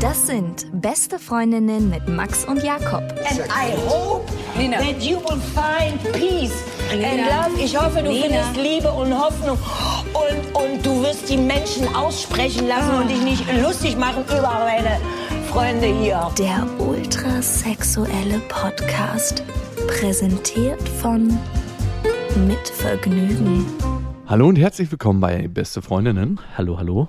Das sind beste Freundinnen mit Max und Jakob. And I hope Nina. that you will find peace and love. Ich hoffe, du Nina. findest Liebe und Hoffnung. Und, und du wirst die Menschen aussprechen lassen und dich nicht lustig machen über meine Freunde hier. Der ultrasexuelle Podcast. Präsentiert von Mit Vergnügen. Hallo und herzlich willkommen bei Beste Freundinnen. Hallo, hallo.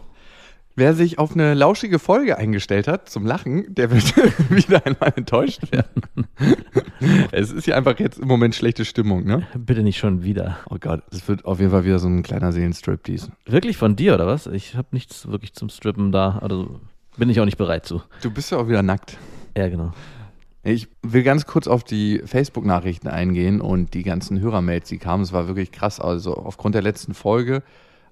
Wer sich auf eine lauschige Folge eingestellt hat zum Lachen, der wird wieder einmal enttäuscht werden. es ist hier einfach jetzt im Moment schlechte Stimmung, ne? Bitte nicht schon wieder. Oh Gott, es wird auf jeden Fall wieder so ein kleiner Seelenstriptease. Wirklich von dir oder was? Ich habe nichts wirklich zum Strippen da. Also bin ich auch nicht bereit zu. Du bist ja auch wieder nackt. Ja, genau. Ich will ganz kurz auf die Facebook-Nachrichten eingehen und die ganzen Hörermails, die kamen. Es war wirklich krass. Also aufgrund der letzten Folge,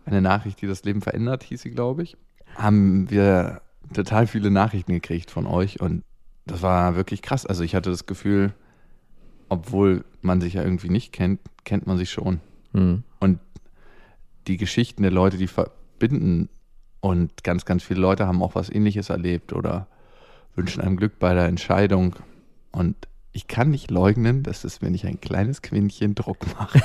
eine Nachricht, die das Leben verändert, hieß sie, glaube ich, haben wir total viele Nachrichten gekriegt von euch und das war wirklich krass. Also ich hatte das Gefühl, obwohl man sich ja irgendwie nicht kennt, kennt man sich schon. Hm. Und die Geschichten der Leute, die verbinden und ganz, ganz viele Leute haben auch was ähnliches erlebt oder wünschen einem Glück bei der Entscheidung. Und ich kann nicht leugnen, dass es mir nicht ein kleines Quäntchen Druck macht.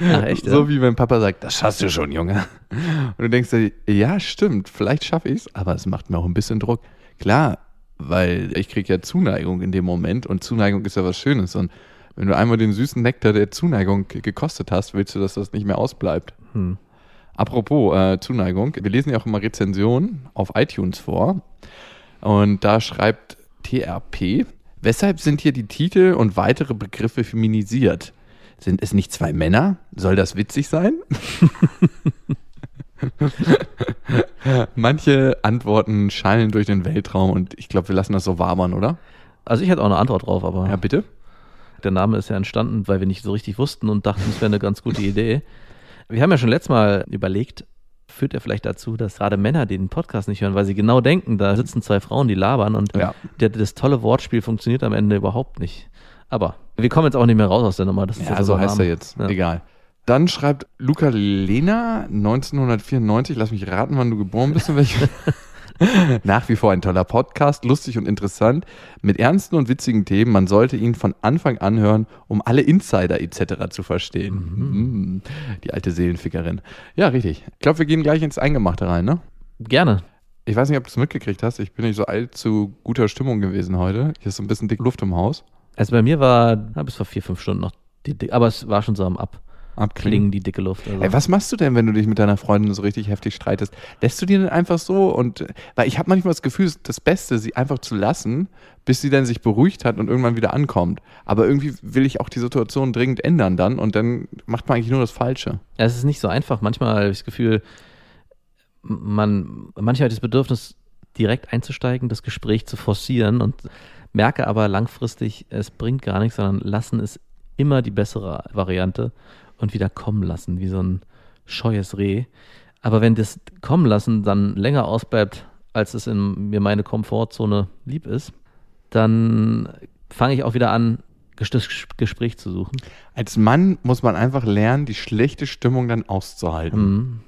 Ach, echt, So wie wenn Papa sagt, das schaffst du schon, Junge. Und du denkst dir, ja, stimmt, vielleicht schaffe ich es, aber es macht mir auch ein bisschen Druck. Klar, weil ich kriege ja Zuneigung in dem Moment und Zuneigung ist ja was Schönes. Und wenn du einmal den süßen Nektar der Zuneigung ge- gekostet hast, willst du, dass das nicht mehr ausbleibt. Hm. Apropos äh, Zuneigung, wir lesen ja auch immer Rezensionen auf iTunes vor. Und da schreibt TRP, weshalb sind hier die Titel und weitere Begriffe feminisiert? Sind es nicht zwei Männer? Soll das witzig sein? Manche Antworten schallen durch den Weltraum und ich glaube, wir lassen das so wabern, oder? Also ich hätte auch eine Antwort drauf, aber Ja, bitte? der Name ist ja entstanden, weil wir nicht so richtig wussten und dachten, es wäre eine ganz gute Idee. Wir haben ja schon letztes Mal überlegt, führt er vielleicht dazu, dass gerade Männer den Podcast nicht hören, weil sie genau denken, da sitzen zwei Frauen, die labern und Ja. der, das tolle Wortspiel funktioniert am Ende überhaupt nicht. Aber wir kommen jetzt auch nicht mehr raus aus der Nummer. Das ist Ja, so heißt er jetzt. Ja. Egal. Dann schreibt Luca Lena 1994, lass mich raten, wann du geboren bist und welche. Nach wie vor ein toller Podcast, lustig und interessant, mit ernsten und witzigen Themen. Man sollte ihn von Anfang an hören, um alle Insider etc. zu verstehen. Mhm. Die alte Seelenfickerin. Ja, richtig. Ich glaube, wir gehen gleich ins Eingemachte rein, ne? Gerne. Ich weiß nicht, ob du es mitgekriegt hast. Ich bin nicht so allzu guter Stimmung gewesen heute. Hier ist so ein bisschen dick Luft im Haus. Also bei mir war, bis vor vier, fünf Stunden noch, die, dick- aber es war schon so am Abklingen, die dicke Luft. Also. Ey, was machst du denn, wenn du dich mit deiner Freundin so richtig heftig streitest? Lässt du die denn einfach so und weil ich habe manchmal das Gefühl, das Beste, sie einfach zu lassen, bis sie dann sich beruhigt hat und irgendwann wieder ankommt. Aber irgendwie will ich auch die Situation dringend ändern dann und dann macht man eigentlich nur das Falsche. Es ist nicht so einfach. Manchmal habe ich das Gefühl, man, manchmal hat das Bedürfnis, direkt einzusteigen, das Gespräch zu forcieren und merke aber langfristig, es bringt gar nichts, sondern lassen ist immer die bessere Variante und wieder kommen lassen, wie so ein scheues Reh. Aber wenn das kommen lassen dann länger ausbleibt, als es in mir meine Komfortzone lieb ist, dann fange ich auch wieder an, das Gespräch zu suchen. Als Mann muss man einfach lernen, die schlechte Stimmung dann auszuhalten. Mhm.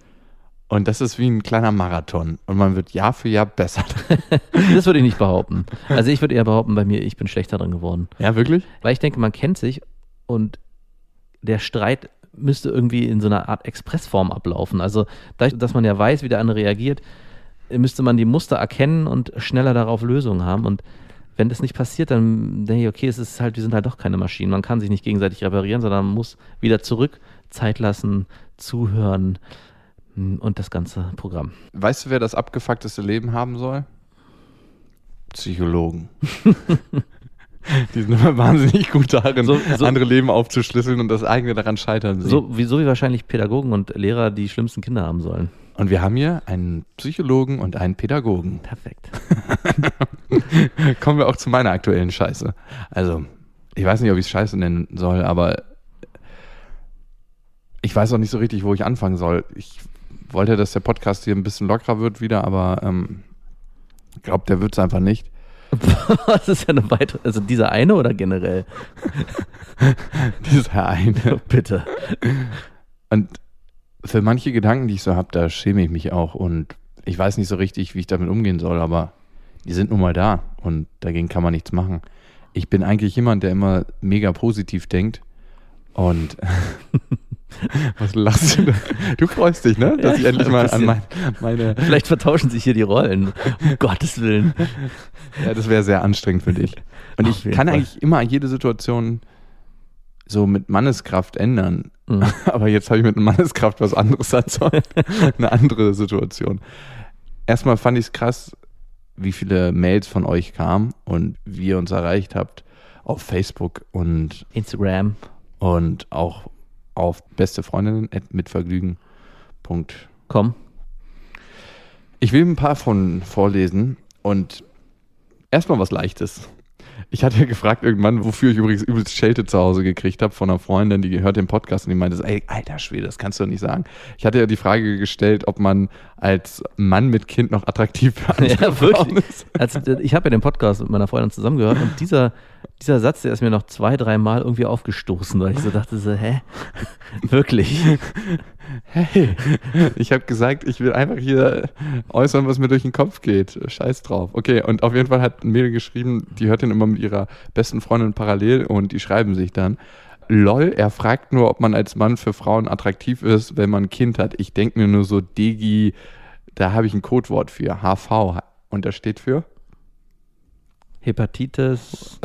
Und das ist wie ein kleiner Marathon und man wird Jahr für Jahr besser. Das würde ich nicht behaupten. Also ich würde eher behaupten, bei mir, ich bin schlechter drin geworden. ja, wirklich? Weil ich denke, man kennt sich und der Streit müsste irgendwie in so einer Art Expressform ablaufen. Also dadurch, dass man ja weiß, wie der andere reagiert, müsste man die Muster erkennen und schneller darauf Lösungen haben. Und wenn das nicht passiert, dann denke ich, okay, es ist halt, wir sind halt doch keine Maschinen. Man kann sich nicht gegenseitig reparieren, sondern man muss wieder zurück, Zeit lassen, zuhören hm, und das ganze Programm. Weißt du, wer das abgefuckteste Leben haben soll? Psychologen. Die sind immer wahnsinnig gut darin, So- so- andere Leben aufzuschlüsseln und das eigene daran scheitern sehen. So wie, so wie wahrscheinlich Pädagogen und Lehrer die schlimmsten Kinder haben sollen. Und wir haben hier einen Psychologen und einen Pädagogen. Perfekt. Kommen wir auch zu meiner aktuellen Scheiße. Also, ich weiß nicht, ob ich es Scheiße nennen soll, aber ich weiß auch nicht so richtig, wo ich anfangen soll. Ich wollte, dass der Podcast hier ein bisschen lockerer wird wieder, aber ähm, ich glaube, der wird es einfach nicht. Was ist ja eine weitere, also dieser eine oder generell? Dieser eine. Bitte. Und für manche Gedanken, die ich so habe, da schäme ich mich auch. Und ich weiß nicht so richtig, wie ich damit umgehen soll, aber die sind nun mal da und dagegen kann man nichts machen. Ich bin eigentlich jemand, der immer mega positiv denkt. Und was lachst du da? Du freust dich, ne? Dass Ja, ich endlich mal an mein, meine. Vielleicht vertauschen sich hier die Rollen. Um Gottes Willen. Ja, das wäre sehr anstrengend für dich. Und Auf ich kann Fall. eigentlich immer jede Situation so mit Manneskraft ändern. Mhm. Aber jetzt habe ich mit Manneskraft was anderes erzeugt. Eine andere Situation. Erstmal fand ich es krass, wie viele Mails von euch kamen und wie ihr uns erreicht habt auf Facebook und, Instagram. und auch auf beste Freundinnen mit Vergnügen. Punkt. Komm. Ich will ein paar von vorlesen und erstmal was Leichtes. Ich hatte ja gefragt irgendwann, wofür ich übrigens übelst Schelte zu Hause gekriegt habe von einer Freundin, die gehört den Podcast und die meinte, ey, alter Schwede, das kannst du doch nicht sagen. Ich hatte ja die Frage gestellt, ob man als Mann mit Kind noch attraktiv für andere Ja, wirklich. ist. Also, ich habe ja den Podcast mit meiner Freundin zusammengehört und dieser, dieser Satz, der ist mir noch zwei, dreimal irgendwie aufgestoßen, weil ich so dachte, so, hä? Wirklich? Hey, ich habe gesagt, ich will einfach hier äußern, was mir durch den Kopf geht. Scheiß drauf. Okay, und auf jeden Fall hat ein Mädel geschrieben, die hört den immer mit ihrer besten Freundin parallel und die schreiben sich dann. Lol, er fragt nur, ob man als Mann für Frauen attraktiv ist, wenn man ein Kind hat. Ich denke mir nur so, Degi, da habe ich ein Codewort für. HV. Und das steht für? Hepatitis?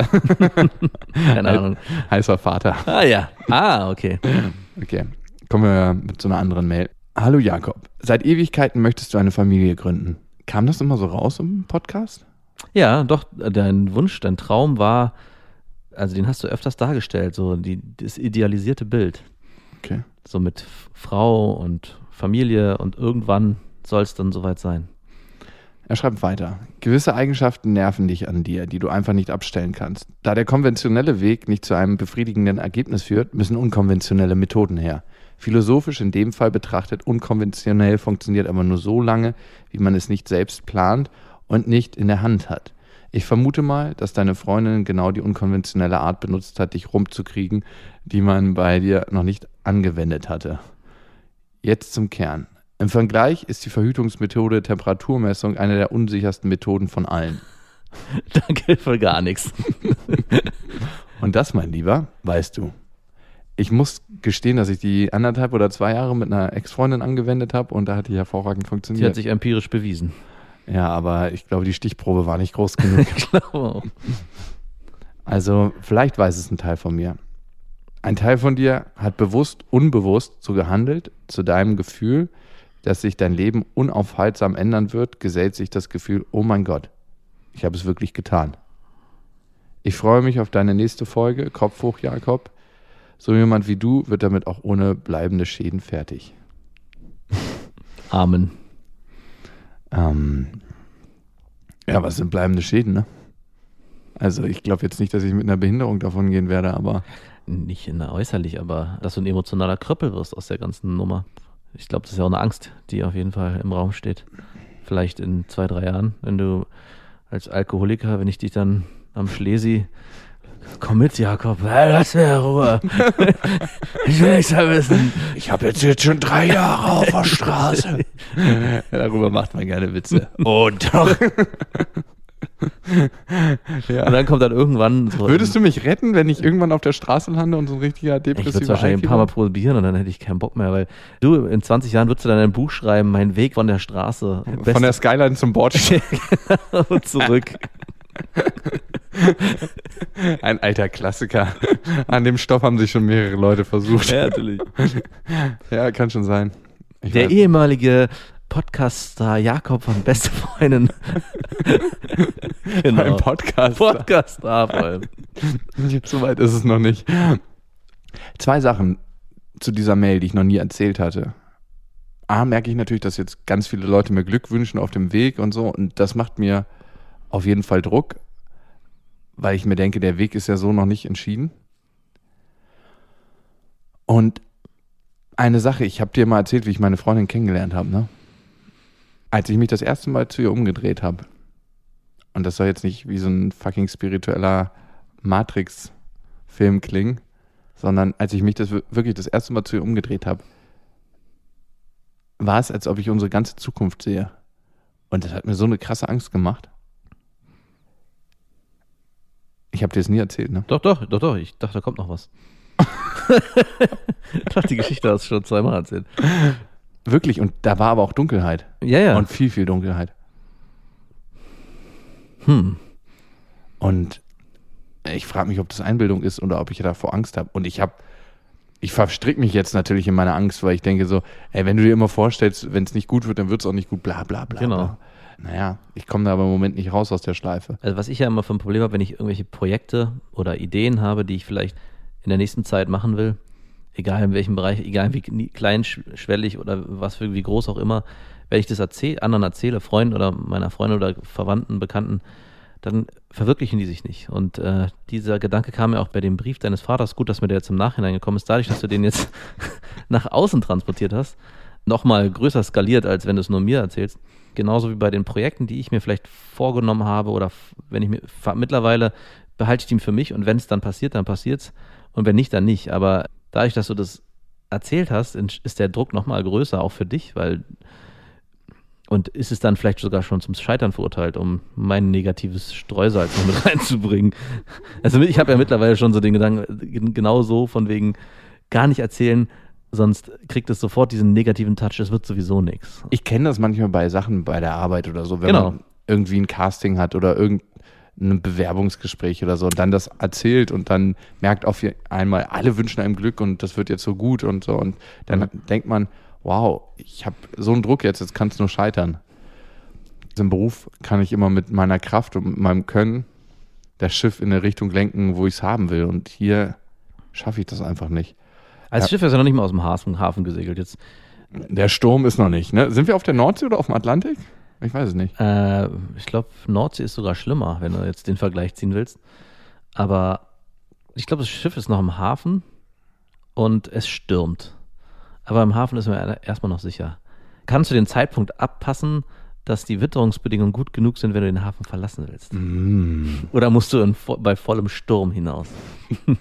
Keine Ahnung. Heißer Vater. Ah ja. Ah, okay. Okay, kommen wir mit so einer anderen Mail. Hallo Jakob, seit Ewigkeiten möchtest du eine Familie gründen. Kam das immer so raus im Podcast? Ja, doch, dein Wunsch, dein Traum war, also den hast du öfters dargestellt, so die, das idealisierte Bild. Okay. So mit Frau und Familie und irgendwann soll es dann soweit sein. Er schreibt weiter. Gewisse Eigenschaften nerven dich an dir, die du einfach nicht abstellen kannst. Da der konventionelle Weg nicht zu einem befriedigenden Ergebnis führt, müssen unkonventionelle Methoden her. Philosophisch in dem Fall betrachtet, unkonventionell funktioniert aber nur so lange, wie man es nicht selbst plant und nicht in der Hand hat. Ich vermute mal, dass deine Freundin genau die unkonventionelle Art benutzt hat, dich rumzukriegen, die man bei dir noch nicht angewendet hatte. Jetzt zum Kern. Im Vergleich ist die Verhütungsmethode Temperaturmessung eine der unsichersten Methoden von allen. Danke für gar nichts. Und das, mein Lieber, weißt du. Ich muss gestehen, dass ich die anderthalb oder zwei Jahre mit einer Ex-Freundin angewendet habe und da hat die hervorragend Die hat funktioniert. sich empirisch bewiesen. Ja, aber ich glaube, die Stichprobe war nicht groß genug. Ich glaube auch. Also, vielleicht weiß es ein Teil von mir. Ein Teil von dir hat bewusst, unbewusst so gehandelt, zu deinem Gefühl, dass sich dein Leben unaufhaltsam ändern wird, gesellt sich das Gefühl, oh mein Gott, ich habe es wirklich getan. Ich freue mich auf deine nächste Folge, Kopf hoch, Jakob. So jemand wie du wird damit auch ohne bleibende Schäden fertig. Amen. Ähm, ja, was sind bleibende Schäden, ne? Also ich glaube jetzt nicht, dass ich mit einer Behinderung davon gehen werde, aber Nicht in der äußerlich, aber dass du ein emotionaler Kröppel wirst aus der ganzen Nummer. Ich glaube, das ist ja auch eine Angst, die auf jeden Fall im Raum steht. Vielleicht in zwei, drei Jahren, wenn du als Alkoholiker, wenn ich dich dann am Schlesi, komm mit, Jakob, lass mir Ruhe. ich will nichts mehr wissen. Ich habe jetzt, jetzt schon drei Jahre auf der Straße. darüber macht man gerne Witze. Oh, doch. Ja. Und dann kommt dann irgendwann so. Würdest du mich retten, wenn ich irgendwann auf der Straße lande und so ein richtiger ich würde es depressiver wahrscheinlich ein paar Mal probieren und dann hätte ich keinen Bock mehr, weil du in 20 Jahren würdest du dann ein Buch schreiben, mein Weg von der Straße. Von der Skyline zum Bordstein. und zurück. Ein alter Klassiker. An dem Stoff haben sich schon mehrere Leute versucht. Ja, natürlich. Ja, kann schon sein. Ich Der weiß- ehemalige Podcaster Jakob von Beste Freundin. genau. Podcast. Podcaster vor allem. Soweit ist es noch nicht. Zwei Sachen zu dieser Mail, die ich noch nie erzählt hatte. A, merke ich natürlich, dass jetzt ganz viele Leute mir Glück wünschen auf dem Weg und so. Und das macht mir auf jeden Fall Druck, weil ich mir denke, der Weg ist ja so noch nicht entschieden. Und eine Sache, ich habe dir mal erzählt, wie ich meine Freundin kennengelernt habe, ne? Als ich mich das erste Mal zu ihr umgedreht habe, und das soll jetzt nicht wie so ein fucking spiritueller Matrix-Film klingen, sondern als ich mich das wir- wirklich das erste Mal zu ihr umgedreht habe, war es, als ob ich unsere ganze Zukunft sehe. Und das hat mir so eine krasse Angst gemacht. Ich habe dir das nie erzählt, ne? Doch, doch, doch, doch. Ich dachte, da kommt noch was. ich dachte, die Geschichte hast du schon zweimal erzählt. Wirklich, und da war aber auch Dunkelheit. Ja, ja. Und viel, viel Dunkelheit. hm. Und ich frage mich, ob das Einbildung ist oder ob ich davor Angst habe. Und ich habe, ich verstricke mich jetzt natürlich in meine Angst, weil ich denke so, ey, wenn du dir immer vorstellst, wenn es nicht gut wird, dann wird es auch nicht gut, bla bla bla. Genau. Bla. Naja, ich komme da aber im Moment nicht raus aus der Schleife. Also was ich ja immer für ein Problem habe, wenn ich irgendwelche Projekte oder Ideen habe, die ich vielleicht in der nächsten Zeit machen will, egal in welchem Bereich, egal wie kleinschwellig oder was für wie groß auch immer, wenn ich das erzähl, anderen erzähle, Freunden oder meiner Freundin oder Verwandten, Bekannten, dann verwirklichen die sich nicht. Und äh, dieser Gedanke kam mir auch bei dem Brief deines Vaters, gut, dass mir der jetzt im Nachhinein gekommen ist, dadurch, dass du den jetzt nach außen transportiert hast, nochmal größer skaliert, als wenn du es nur mir erzählst. Genauso wie bei den Projekten, die ich mir vielleicht vorgenommen habe oder wenn ich mir mittlerweile behalte ich die für mich und wenn es dann passiert, dann passiert's und wenn nicht, dann nicht. Aber dadurch, dass du das erzählt hast, ist der Druck nochmal größer, auch für dich, weil und ist es dann vielleicht sogar schon zum Scheitern verurteilt, um mein negatives Streusalz noch mit reinzubringen. Also ich habe ja mittlerweile schon so den Gedanken, äh, genau so von wegen gar nicht erzählen, sonst kriegt es sofort diesen negativen Touch, es wird sowieso nichts. Ich kenne das manchmal bei Sachen bei der Arbeit oder so, wenn Genau. man irgendwie ein Casting hat oder irgendein Bewerbungsgespräch oder so und dann das erzählt und dann merkt auf einmal, alle wünschen einem Glück und das wird jetzt so gut und so und dann Mhm. denkt man, wow, ich habe so einen Druck jetzt, jetzt kann es nur scheitern. Im Beruf kann ich immer mit meiner Kraft und mit meinem Können das Schiff in eine Richtung lenken, wo ich es haben will und hier schaffe ich das einfach nicht. Als Ja. Schiff ist ja noch nicht mal aus dem Hafen, Hafen gesegelt. Jetzt, Der Sturm ist noch nicht, ne? Sind wir auf der Nordsee oder auf dem Atlantik? Ich weiß es nicht. äh, ich glaube, Nordsee ist sogar schlimmer, wenn du jetzt den Vergleich ziehen willst. Aber ich glaube, das Schiff ist noch im Hafen und es stürmt. Aber im Hafen ist man erstmal noch sicher. Kannst du den Zeitpunkt abpassen, dass die Witterungsbedingungen gut genug sind, wenn du den Hafen verlassen willst? Mm. Oder musst du in, bei vollem Sturm hinaus?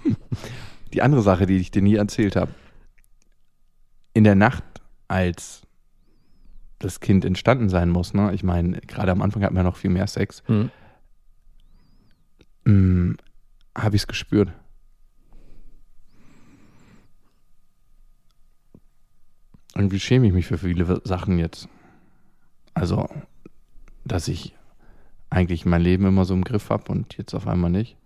Die andere Sache, die ich dir nie erzählt habe. In der Nacht, als das Kind entstanden sein muss, ne? Ich meine, gerade am Anfang hatten wir noch viel mehr Sex. Hm. Mm, habe ich es gespürt. Irgendwie schäme ich mich für viele Sachen jetzt. Also, dass ich eigentlich mein Leben immer so im Griff habe und jetzt auf einmal nicht.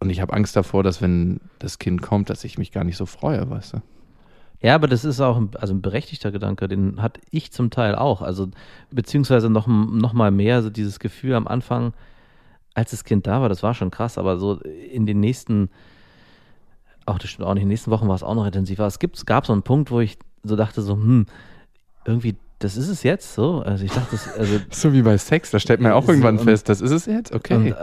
Und ich habe Angst davor, dass wenn das Kind kommt, dass ich mich gar nicht so freue, weißt du? Ja, aber das ist auch ein, also ein berechtigter Gedanke, den hatte ich zum Teil auch. Also, beziehungsweise noch, noch mal mehr, so dieses Gefühl am Anfang, als das Kind da war, das war schon krass, aber so in den nächsten, auch das stimmt auch nicht, in den nächsten Wochen war es auch noch intensiver. Es gab so einen Punkt, wo ich so dachte, so, hm, irgendwie, das ist es jetzt so. Also ich dachte, das, also So wie bei Sex, da stellt man auch So, irgendwann und- fest, das ist es jetzt, okay. Und, äh,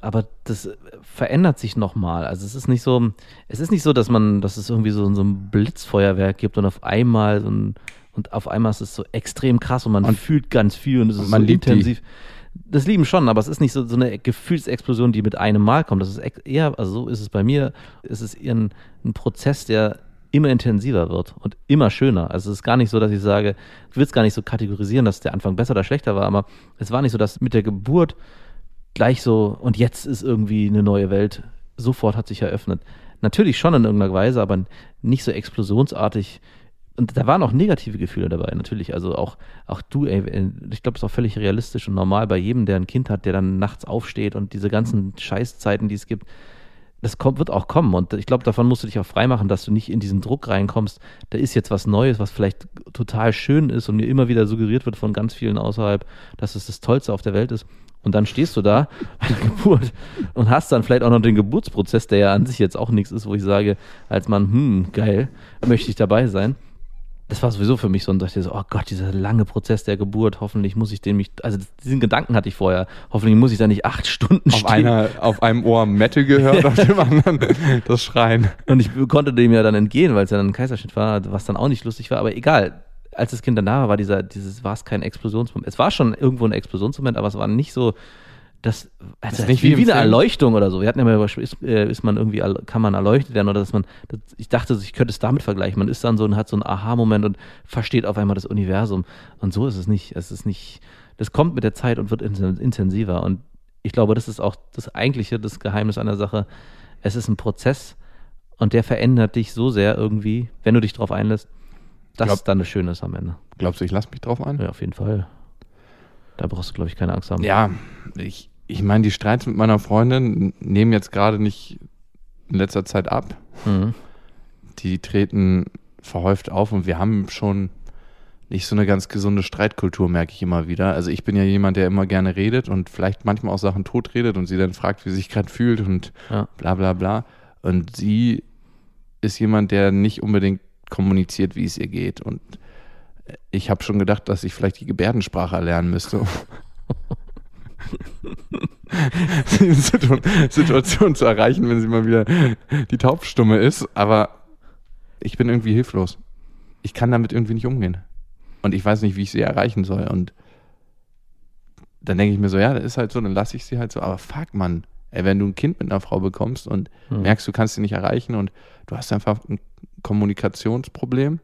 aber das verändert sich nochmal. Also es ist nicht so, es ist nicht so, dass man, dass es irgendwie so, so ein Blitzfeuerwerk gibt und auf einmal so ein, und auf einmal ist es so extrem krass und man Und- fühlt ganz viel und es ist man so liebt die. intensiv. Das lieben schon, aber es ist nicht so, so eine Gefühlsexplosion, die mit einem Mal kommt. Das ist eher, also so ist es bei mir, es ist eher ein, ein Prozess, der immer intensiver wird und immer schöner. Also es ist gar nicht so, dass ich sage, ich will es gar nicht so kategorisieren, dass der Anfang besser oder schlechter war, aber es war nicht so, dass mit der Geburt gleich so und jetzt ist irgendwie eine neue Welt sofort hat sich eröffnet. Natürlich schon in irgendeiner Weise, aber nicht so explosionsartig. Und da waren auch negative Gefühle dabei, natürlich. Also auch, auch du, ey, ich glaube, es ist auch völlig realistisch und normal bei jedem, der ein Kind hat, der dann nachts aufsteht und diese ganzen Scheißzeiten, die es gibt, das kommt, wird auch kommen. Und ich glaube, davon musst du dich auch freimachen, dass du nicht in diesen Druck reinkommst. Da ist jetzt was Neues, was vielleicht total schön ist und mir immer wieder suggeriert wird von ganz vielen außerhalb, dass es das Tollste auf der Welt ist. Und dann stehst du da bei der Geburt und hast dann vielleicht auch noch den Geburtsprozess, der ja an sich jetzt auch nichts ist, wo ich sage, als Mann, hm, geil, möchte ich dabei sein. Das war sowieso für mich so, und dachte so, oh Gott, dieser lange Prozess der Geburt, hoffentlich muss ich den mich, also diesen Gedanken hatte ich vorher, hoffentlich muss ich da nicht acht Stunden auf, stehen. einer, auf einem Ohr Metal gehört, auf dem anderen das Schreien. Und ich konnte dem ja dann entgehen, weil es ja dann ein Kaiserschnitt war, was dann auch nicht lustig war, aber egal. als das Kind dann da war, war dieser, dieses, war es kein Explosionsmoment. Es war schon irgendwo ein Explosionsmoment, aber es war nicht so, das, also ist nicht wie, wie eine Film. Erleuchtung oder so. Wir hatten ja mal über, ist, äh, ist man irgendwie, kann man erleuchtet werden oder dass man, das, ich dachte, ich könnte es damit vergleichen. Man ist dann so und hat so einen Aha-Moment und versteht auf einmal das Universum. Und so ist es nicht. Es ist nicht, das kommt mit der Zeit und wird inten- intensiver. Und ich glaube, das ist auch das eigentliche, das Geheimnis der Sache. Es ist ein Prozess und der verändert dich so sehr irgendwie, wenn du dich drauf einlässt, dass Glaub- es dann das Schöne ist am Ende. Glaubst du, ich lasse mich drauf ein? Ja, auf jeden Fall. Da brauchst du, glaube ich, keine Angst haben. Ja, ich, ich meine, die Streits mit meiner Freundin nehmen jetzt gerade nicht in letzter Zeit ab. Mhm. Die treten verhäuft auf und wir haben schon nicht so eine ganz gesunde Streitkultur, merke ich immer wieder. Also ich bin ja jemand, der immer gerne redet und vielleicht manchmal auch Sachen totredet und sie dann fragt, wie sie sich gerade fühlt und Ja. bla bla bla. Und sie ist jemand, der nicht unbedingt kommuniziert, wie es ihr geht. Und ich habe schon gedacht, dass ich vielleicht die Gebärdensprache erlernen müsste. Situation zu erreichen, wenn sie mal wieder die Taubstumme ist. Aber ich bin irgendwie hilflos. Ich kann damit irgendwie nicht umgehen. Und ich weiß nicht, wie ich sie erreichen soll. Und dann denke ich mir so, ja, das ist halt so, dann lasse ich sie halt so. Aber fuck, Mann. Ey, wenn du ein Kind mit einer Frau bekommst und Hm. merkst, du kannst sie nicht erreichen und du hast einfach ein Kommunikationsproblem,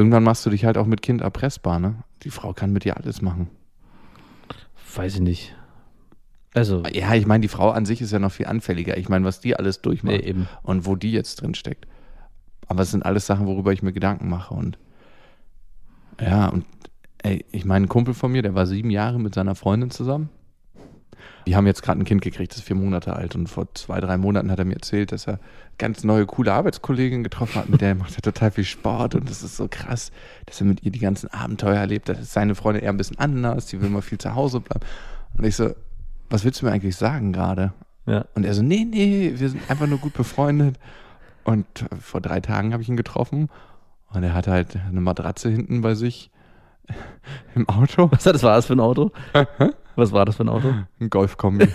irgendwann machst du dich halt auch mit Kind erpressbar, ne? Die Frau kann mit dir alles machen. Weiß ich nicht. Also, Ja, ich meine, die Frau an sich ist ja noch viel anfälliger. Ich meine, was die alles durchmacht nee, und wo die jetzt drin steckt. Aber es sind alles Sachen, worüber ich mir Gedanken mache. Und ja, und ey, ich meine, ein Kumpel von mir, der war sieben Jahre mit seiner Freundin zusammen. Die haben jetzt gerade ein Kind gekriegt, das ist vier Monate alt. Und vor zwei, drei Monaten hat er mir erzählt, dass er ganz neue, coole Arbeitskollegin getroffen hat. Mit der macht er total viel Sport. Und das ist so krass, dass er mit ihr die ganzen Abenteuer erlebt. Das ist seine Freundin eher ein bisschen anders. Die will mal viel zu Hause bleiben. Und ich so, was willst du mir eigentlich sagen gerade? Ja. Und er so, nee, nee, wir sind einfach nur gut befreundet. Und vor drei Tagen habe ich ihn getroffen und er hatte halt eine Matratze hinten bei sich im Auto. Was das war das für ein Auto? Was war das für ein Auto? Ein Golfkombi.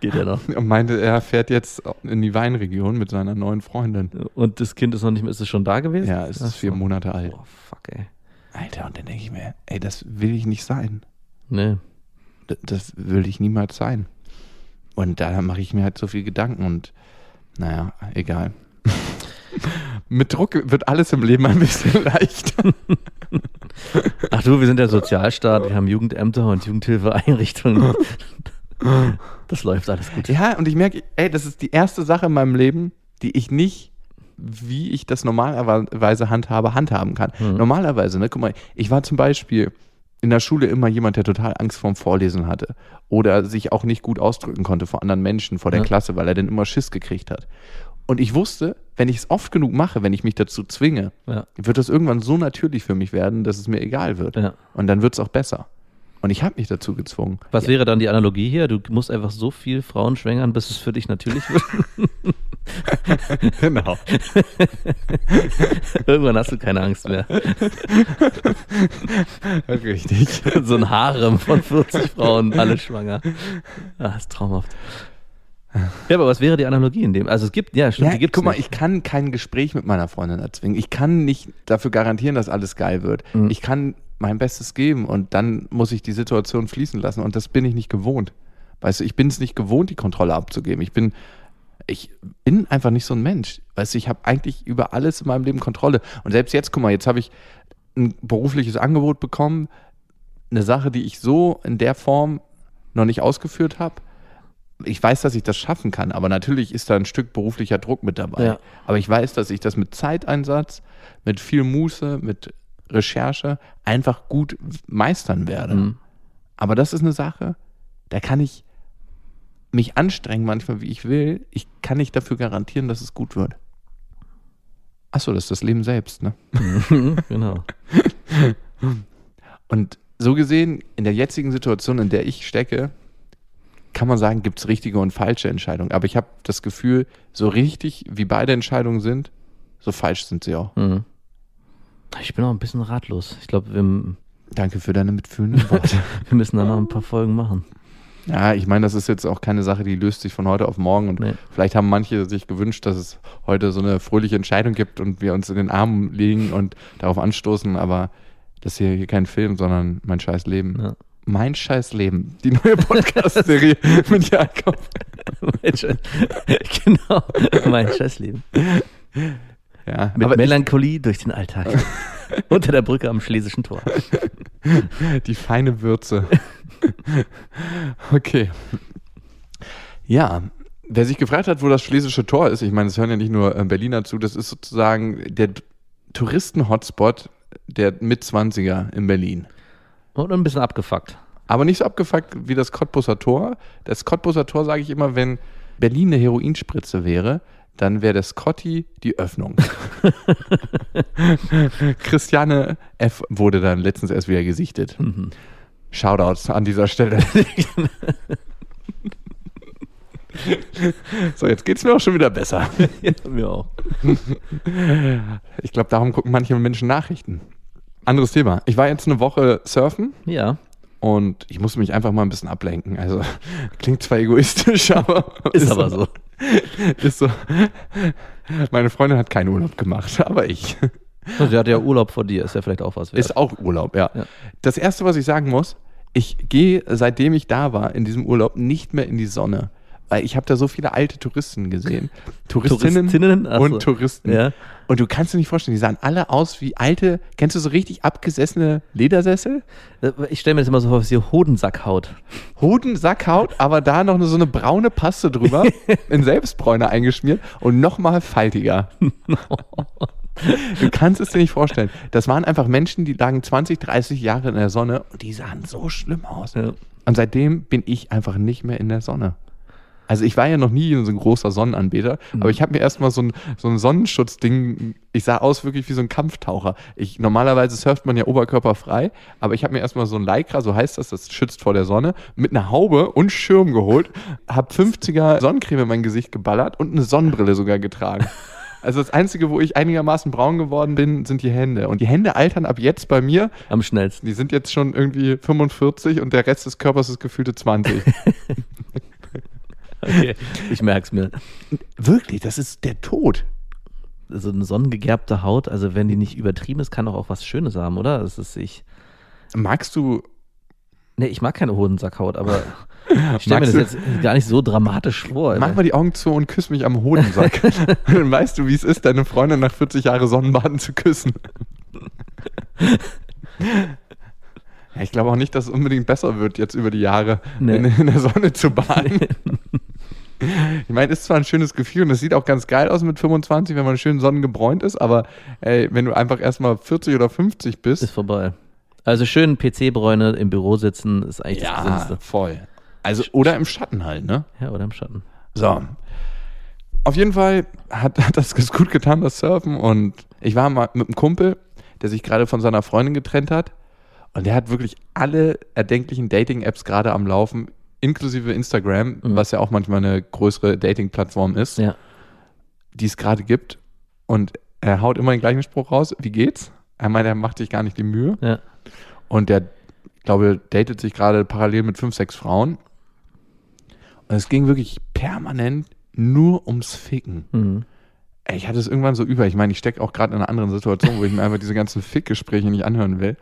Geht ja noch. Und meinte, er fährt jetzt in die Weinregion mit seiner neuen Freundin. Und das Kind ist noch nicht mehr, ist es schon da gewesen? Ja, es Ach ist vier so. Monate alt. Oh, fuck, ey. Alter, und dann denke ich mir, ey, das will ich nicht sein. Nee. D- Das will ich niemals sein. Und da mache ich mir halt so viel Gedanken und naja, egal. Mit Druck wird alles im Leben ein bisschen leichter. Ach du, wir sind der Sozialstaat, wir haben Jugendämter und Jugendhilfeeinrichtungen. Das läuft alles gut. Ja, und ich merke, ey, das ist die erste Sache in meinem Leben, die ich nicht, wie ich das normalerweise handhabe, handhaben kann. Mhm. Normalerweise, ne, guck mal, ich war zum Beispiel in der Schule immer jemand, der total Angst vorm Vorlesen hatte oder sich auch nicht gut ausdrücken konnte vor anderen Menschen, vor der Ja. Klasse, weil er dann immer Schiss gekriegt hat. Und ich wusste, wenn ich es oft genug mache, wenn ich mich dazu zwinge, Ja. wird das irgendwann so natürlich für mich werden, dass es mir egal wird. Ja. Und dann wird es auch besser. Und ich habe mich dazu gezwungen. Was wäre dann die Analogie hier? Du musst einfach so viel Frauen schwängern, bis es für dich natürlich wird. Genau. Irgendwann hast du keine Angst mehr. Richtig. So ein Harem von 40 Frauen, alle schwanger. Ah, ist traumhaft. Ja, aber was wäre die Analogie in dem? Also es gibt, ja, stimmt, Ja, die gibt's guck mal, nicht. ich kann kein Gespräch mit meiner Freundin erzwingen. Ich kann nicht dafür garantieren, dass alles geil wird. Mhm. Ich kann mein Bestes geben und dann muss ich die Situation fließen lassen und das bin ich nicht gewohnt. Weißt du, ich bin es nicht gewohnt, die Kontrolle abzugeben. Ich bin, ich bin einfach nicht so ein Mensch. Weißt du, ich habe eigentlich über alles in meinem Leben Kontrolle. Und selbst jetzt, guck mal, jetzt habe ich ein berufliches Angebot bekommen, eine Sache, die ich so in der Form noch nicht ausgeführt habe. Ich weiß, dass ich das schaffen kann, aber natürlich ist da ein Stück beruflicher Druck mit dabei. Ja. Aber ich weiß, dass ich das mit Zeiteinsatz, mit viel Muße, mit Recherche einfach gut meistern werde. Mhm. Aber das ist eine Sache, da kann ich mich anstrengen manchmal, wie ich will. Ich kann nicht dafür garantieren, dass es gut wird. Achso, das ist das Leben selbst, ne? genau. Und so gesehen, in der jetzigen Situation, in der ich stecke, kann man sagen, gibt es richtige und falsche Entscheidungen. Aber ich habe das Gefühl, so richtig wie beide Entscheidungen sind, so falsch sind sie auch. Mhm. Ich bin auch ein bisschen ratlos. Ich glaube, wir, Danke für deine mitfühlenden Worte. wir müssen da noch ein paar Folgen machen. Ja, ich meine, das ist jetzt auch keine Sache, die löst sich von heute auf morgen. Und Nee. vielleicht haben manche sich gewünscht, dass es heute so eine fröhliche Entscheidung gibt und wir uns in den Armen legen und darauf anstoßen. Aber das ist hier, hier kein Film, sondern mein scheiß Leben. Ja. Mein scheiß Leben. Die neue Podcast-Serie mit Jakob. mein Scheiß, genau, mein Scheißleben. Ja, Mit Melancholie durch den Alltag. Unter der Brücke am Schlesischen Tor. die feine Würze. okay. Ja, wer sich gefragt hat, wo das Schlesische Tor ist, ich meine, es hören ja nicht nur äh, Berliner zu, das ist sozusagen der Touristen-Hotspot der Mitzwanziger in Berlin. Und ein bisschen abgefuckt. Aber nicht so abgefuckt wie das Cottbusser Tor. Das Cottbusser Tor sage ich immer, wenn Berlin eine Heroinspritze wäre, dann wäre das Cotti die Öffnung. Christiane F. wurde dann letztens erst wieder gesichtet. Shoutouts an dieser Stelle. so, jetzt geht's mir auch schon wieder besser. ja, mir auch. Ich glaube, darum gucken manche Menschen Nachrichten. Anderes Thema. Ich war jetzt eine Woche surfen Ja, und ich musste mich einfach mal ein bisschen ablenken. Also klingt zwar egoistisch, aber ist aber so. Ist so. Meine Freundin hat keinen Urlaub gemacht, aber ich. Also, der hat ja Urlaub vor dir, ist ja vielleicht auch was wert. Ist auch Urlaub, ja. Ja. Das erste, was ich sagen muss, ich gehe, seitdem ich da war, in diesem Urlaub nicht mehr in die Sonne. Weil ich habe da so viele alte Touristen gesehen. Touristinnen, Touristinnen? Und Touristen. Ja. Und du kannst dir nicht vorstellen, die sahen alle aus wie alte, kennst du so richtig abgesessene Ledersessel? Ich stelle mir das immer so vor, wie Hodensackhaut. Hodensackhaut, aber da noch so eine braune Paste drüber, in Selbstbräuner eingeschmiert und nochmal faltiger. Du kannst es dir nicht vorstellen. Das waren einfach Menschen, die lagen 20, 30 Jahre in der Sonne und die sahen so schlimm aus. Ja. Und seitdem bin ich einfach nicht mehr in der Sonne. Also ich war ja noch nie so ein großer Sonnenanbeter, aber ich habe mir erstmal so ein, so ein Sonnenschutzding, ich sah aus wirklich wie so ein Kampftaucher. Ich, normalerweise surft man ja oberkörperfrei, aber ich habe mir erstmal so ein Lycra, so heißt das, das schützt vor der Sonne, mit einer Haube und Schirm geholt, habe 50er Sonnencreme in mein Gesicht geballert und eine Sonnenbrille sogar getragen. Also das Einzige, wo ich einigermaßen braun geworden bin, sind die Hände. Und die Hände altern ab jetzt bei mir. Am schnellsten. Die sind jetzt schon irgendwie 45 und der Rest des Körpers ist gefühlte 20. Okay. Ich merke es mir. Wirklich, das ist der Tod. So eine sonnengegerbte Haut, also wenn die nicht übertrieben ist, kann doch auch was Schönes haben, oder? Das ist ich. Magst du, Nee, ich mag keine Hodensackhaut, aber ich stelle mir das jetzt gar nicht so dramatisch vor. mach mal die Augen zu und küss mich am Hodensack. Dann weißt du, wie es ist, deine Freundin nach 40 Jahren Sonnenbaden zu küssen. Ja, ich glaube auch nicht, dass es unbedingt besser wird, jetzt über die Jahre Nee. in, in der Sonne zu baden. Ich meine, ist zwar ein schönes Gefühl und es sieht auch ganz geil aus mit 25, wenn man schön sonnengebräunt ist, aber ey, wenn du einfach erstmal 40 oder 50 bist, ist vorbei. Also schön PC-Bräune im Büro sitzen ist eigentlich das ja, Gesündeste. voll. Also, oder im Schatten halt, ne? Ja, oder im Schatten. So. Auf jeden Fall hat, hat das gut getan, das Surfen. Und ich war mal mit einem Kumpel, der sich gerade von seiner Freundin getrennt hat. Und der hat wirklich alle erdenklichen Dating-Apps gerade am Laufen, inklusive Instagram, was ja auch manchmal eine größere Dating-Plattform ist, Ja. die es gerade gibt. Und er haut immer den gleichen Spruch raus. Wie geht's? Er meint, er macht sich gar nicht die Mühe. Ja. Und der, ich glaube, datet sich gerade parallel mit fünf, sechs Frauen. Und es ging wirklich permanent nur ums Ficken. Mhm. Ey, ich hatte es irgendwann so über. Ich meine, ich stecke auch gerade in einer anderen Situation, wo ich mir einfach diese ganzen Fickgespräche nicht anhören will.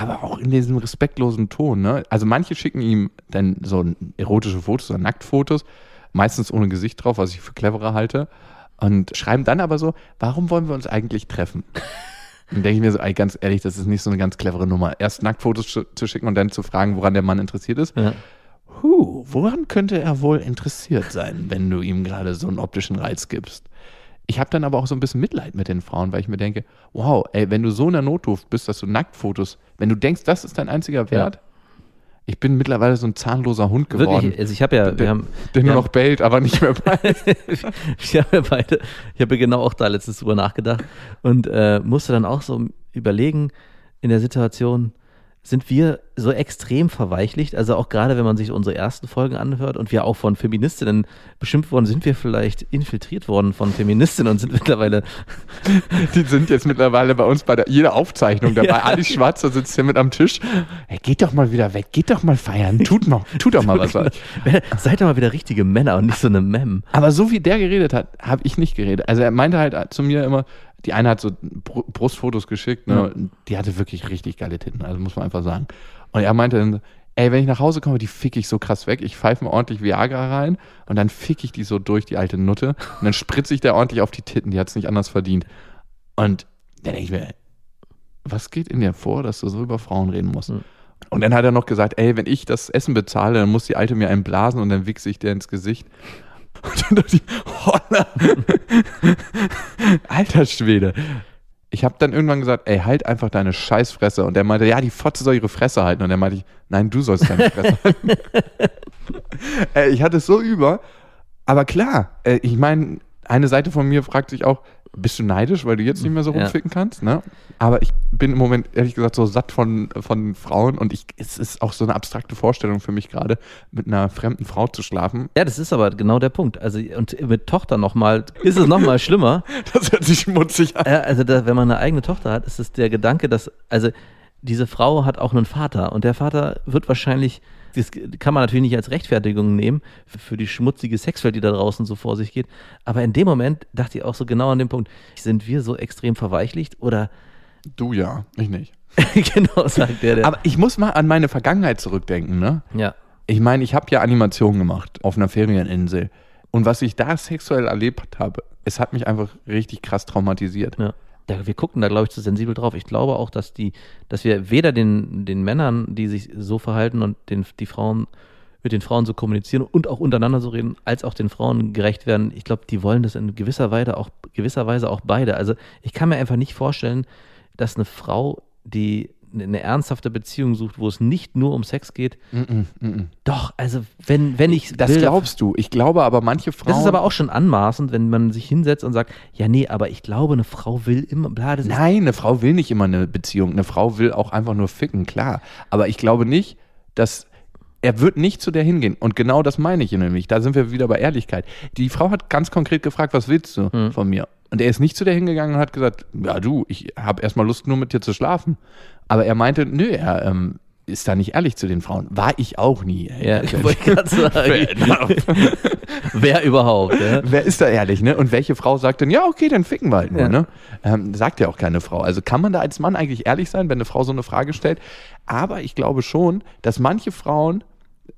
Aber auch in diesem respektlosen Ton. Ne? Also manche schicken ihm dann so erotische Fotos oder Nacktfotos, meistens ohne Gesicht drauf, was ich für cleverer halte. Und schreiben dann aber so, warum wollen wir uns eigentlich treffen? Dann denke ich mir so, ey, ganz ehrlich, das ist nicht so eine ganz clevere Nummer. Erst Nacktfotos sch- zu schicken und dann zu fragen, woran der Mann interessiert ist. Ja. Huh, woran könnte er wohl interessiert sein, wenn du ihm gerade so einen optischen Reiz gibst? Ich habe dann aber auch so ein bisschen Mitleid mit den Frauen, weil ich mir denke, wow, ey, wenn du so in der Notdurft bist, dass du Nacktfotos, wenn du denkst, das ist dein einziger Wert, ich bin mittlerweile so ein zahnloser Hund geworden, Wirklich, also ich habe ja, wir der, haben, der wir nur haben- noch bellt, aber nicht mehr beißt. ich habe ja beide, ich habe ja genau auch da letztens drüber nachgedacht und äh, musste dann auch so überlegen in der Situation, sind wir so extrem verweichlicht. Also auch gerade, wenn man sich unsere ersten Folgen anhört und wir auch von Feministinnen beschimpft worden, sind wir vielleicht infiltriert worden von Feministinnen und sind mittlerweile. Die sind jetzt mittlerweile bei uns bei der, jeder Aufzeichnung dabei. Ja. Alice Schwarzer sitzt hier mit am Tisch. Hey, geht doch mal wieder weg, geht doch mal feiern, tut, noch, tut doch mal was. Seid doch mal wieder richtige Männer und nicht so eine Mem. Aber so wie der geredet hat, habe ich nicht geredet. Also er meinte halt zu mir immer, die eine hat so Br- Brustfotos geschickt, ne? die hatte wirklich richtig geile Titten, also muss man einfach sagen. Und er meinte dann, ey, wenn ich nach Hause komme, die fick ich so krass weg, ich pfeife mir ordentlich Viagra rein und dann fick ich die so durch, die alte Nutte, und dann spritze ich der ordentlich auf die Titten, die hat es nicht anders verdient. Und dann denke ich mir, was geht in dir vor, dass du so über Frauen reden musst? Mhm. Und dann hat er noch gesagt, ey, wenn ich das Essen bezahle, dann muss die Alte mir einen blasen und dann wichse ich dir ins Gesicht. Und dann dachte ich, holla. Alter Schwede. Ich habe dann irgendwann gesagt, ey, halt einfach deine Scheißfresse. Und der meinte, ja, die Fotze soll ihre Fresse halten. Und dann meinte nein, du sollst deine Fresse halten. ey, ich hatte es so über. Aber klar, äh, ich meine, eine Seite von mir fragt sich auch, bist du neidisch, weil du jetzt nicht mehr so Ja. rumficken kannst? Ne? Aber ich bin im Moment, ehrlich gesagt, so satt von, von Frauen und ich, es ist auch so eine abstrakte Vorstellung für mich gerade, mit einer fremden Frau zu schlafen. Ja, das ist aber genau der Punkt. Also und mit Tochter nochmal ist es nochmal schlimmer. Das hört sich schmutzig an. Ja, also da, wenn man eine eigene Tochter hat, ist es der Gedanke, dass, also diese Frau hat auch einen Vater und der Vater wird wahrscheinlich, das kann man natürlich nicht als Rechtfertigung nehmen für, die schmutzige Sexwelt, die da draußen so vor sich geht. Aber in dem Moment dachte ich auch so genau an dem Punkt, sind wir so extrem verweichlicht oder Du ja, ich nicht. genau, sagt der, der. Aber ich muss mal an meine Vergangenheit zurückdenken, ne? ja. Ich meine, ich habe ja Animationen gemacht auf einer Ferieninsel. Und was ich da sexuell erlebt habe, es hat mich einfach richtig krass traumatisiert. Ja. Da, wir gucken da, glaube ich, zu sensibel drauf. Ich glaube auch, dass die, dass wir weder den, den Männern, die sich so verhalten und den, die Frauen mit den Frauen so kommunizieren und auch untereinander so reden, als auch den Frauen gerecht werden. Ich glaube, die wollen das in gewisser Weise auch, gewisser Weise auch beide. Also ich kann mir einfach nicht vorstellen, dass eine Frau, die eine ernsthafte Beziehung sucht, wo es nicht nur um Sex geht. Doch, also wenn, wenn ich Das Bilder- glaubst du. Ich glaube aber, manche Frauen. das ist aber auch schon anmaßend, wenn man sich hinsetzt und sagt, ja, nee, aber ich glaube, eine Frau will immer, bla, das ist Nein, eine Frau will nicht immer eine Beziehung. Eine Frau will auch einfach nur ficken, klar. Aber ich glaube nicht, dass er wird nicht zu der hingehen. Und genau das meine ich nämlich. Da sind wir wieder bei Ehrlichkeit. Die Frau hat ganz konkret gefragt, was willst du Mhm. von mir? Und er ist nicht zu der hingegangen und hat gesagt, ja du, ich habe erstmal Lust nur mit dir zu schlafen. Aber er meinte, nö, er ähm, ist da nicht ehrlich zu den Frauen. War ich auch nie. Ja, ich wollte gerade sagen. Wer überhaupt? Ja? Wer ist da ehrlich, ne? Und welche Frau sagt dann, ja, okay, dann ficken wir halt nur, Ja. ne? Ähm, sagt ja auch keine Frau. Also kann man da als Mann eigentlich ehrlich sein, wenn eine Frau so eine Frage stellt? Aber ich glaube schon, dass manche Frauen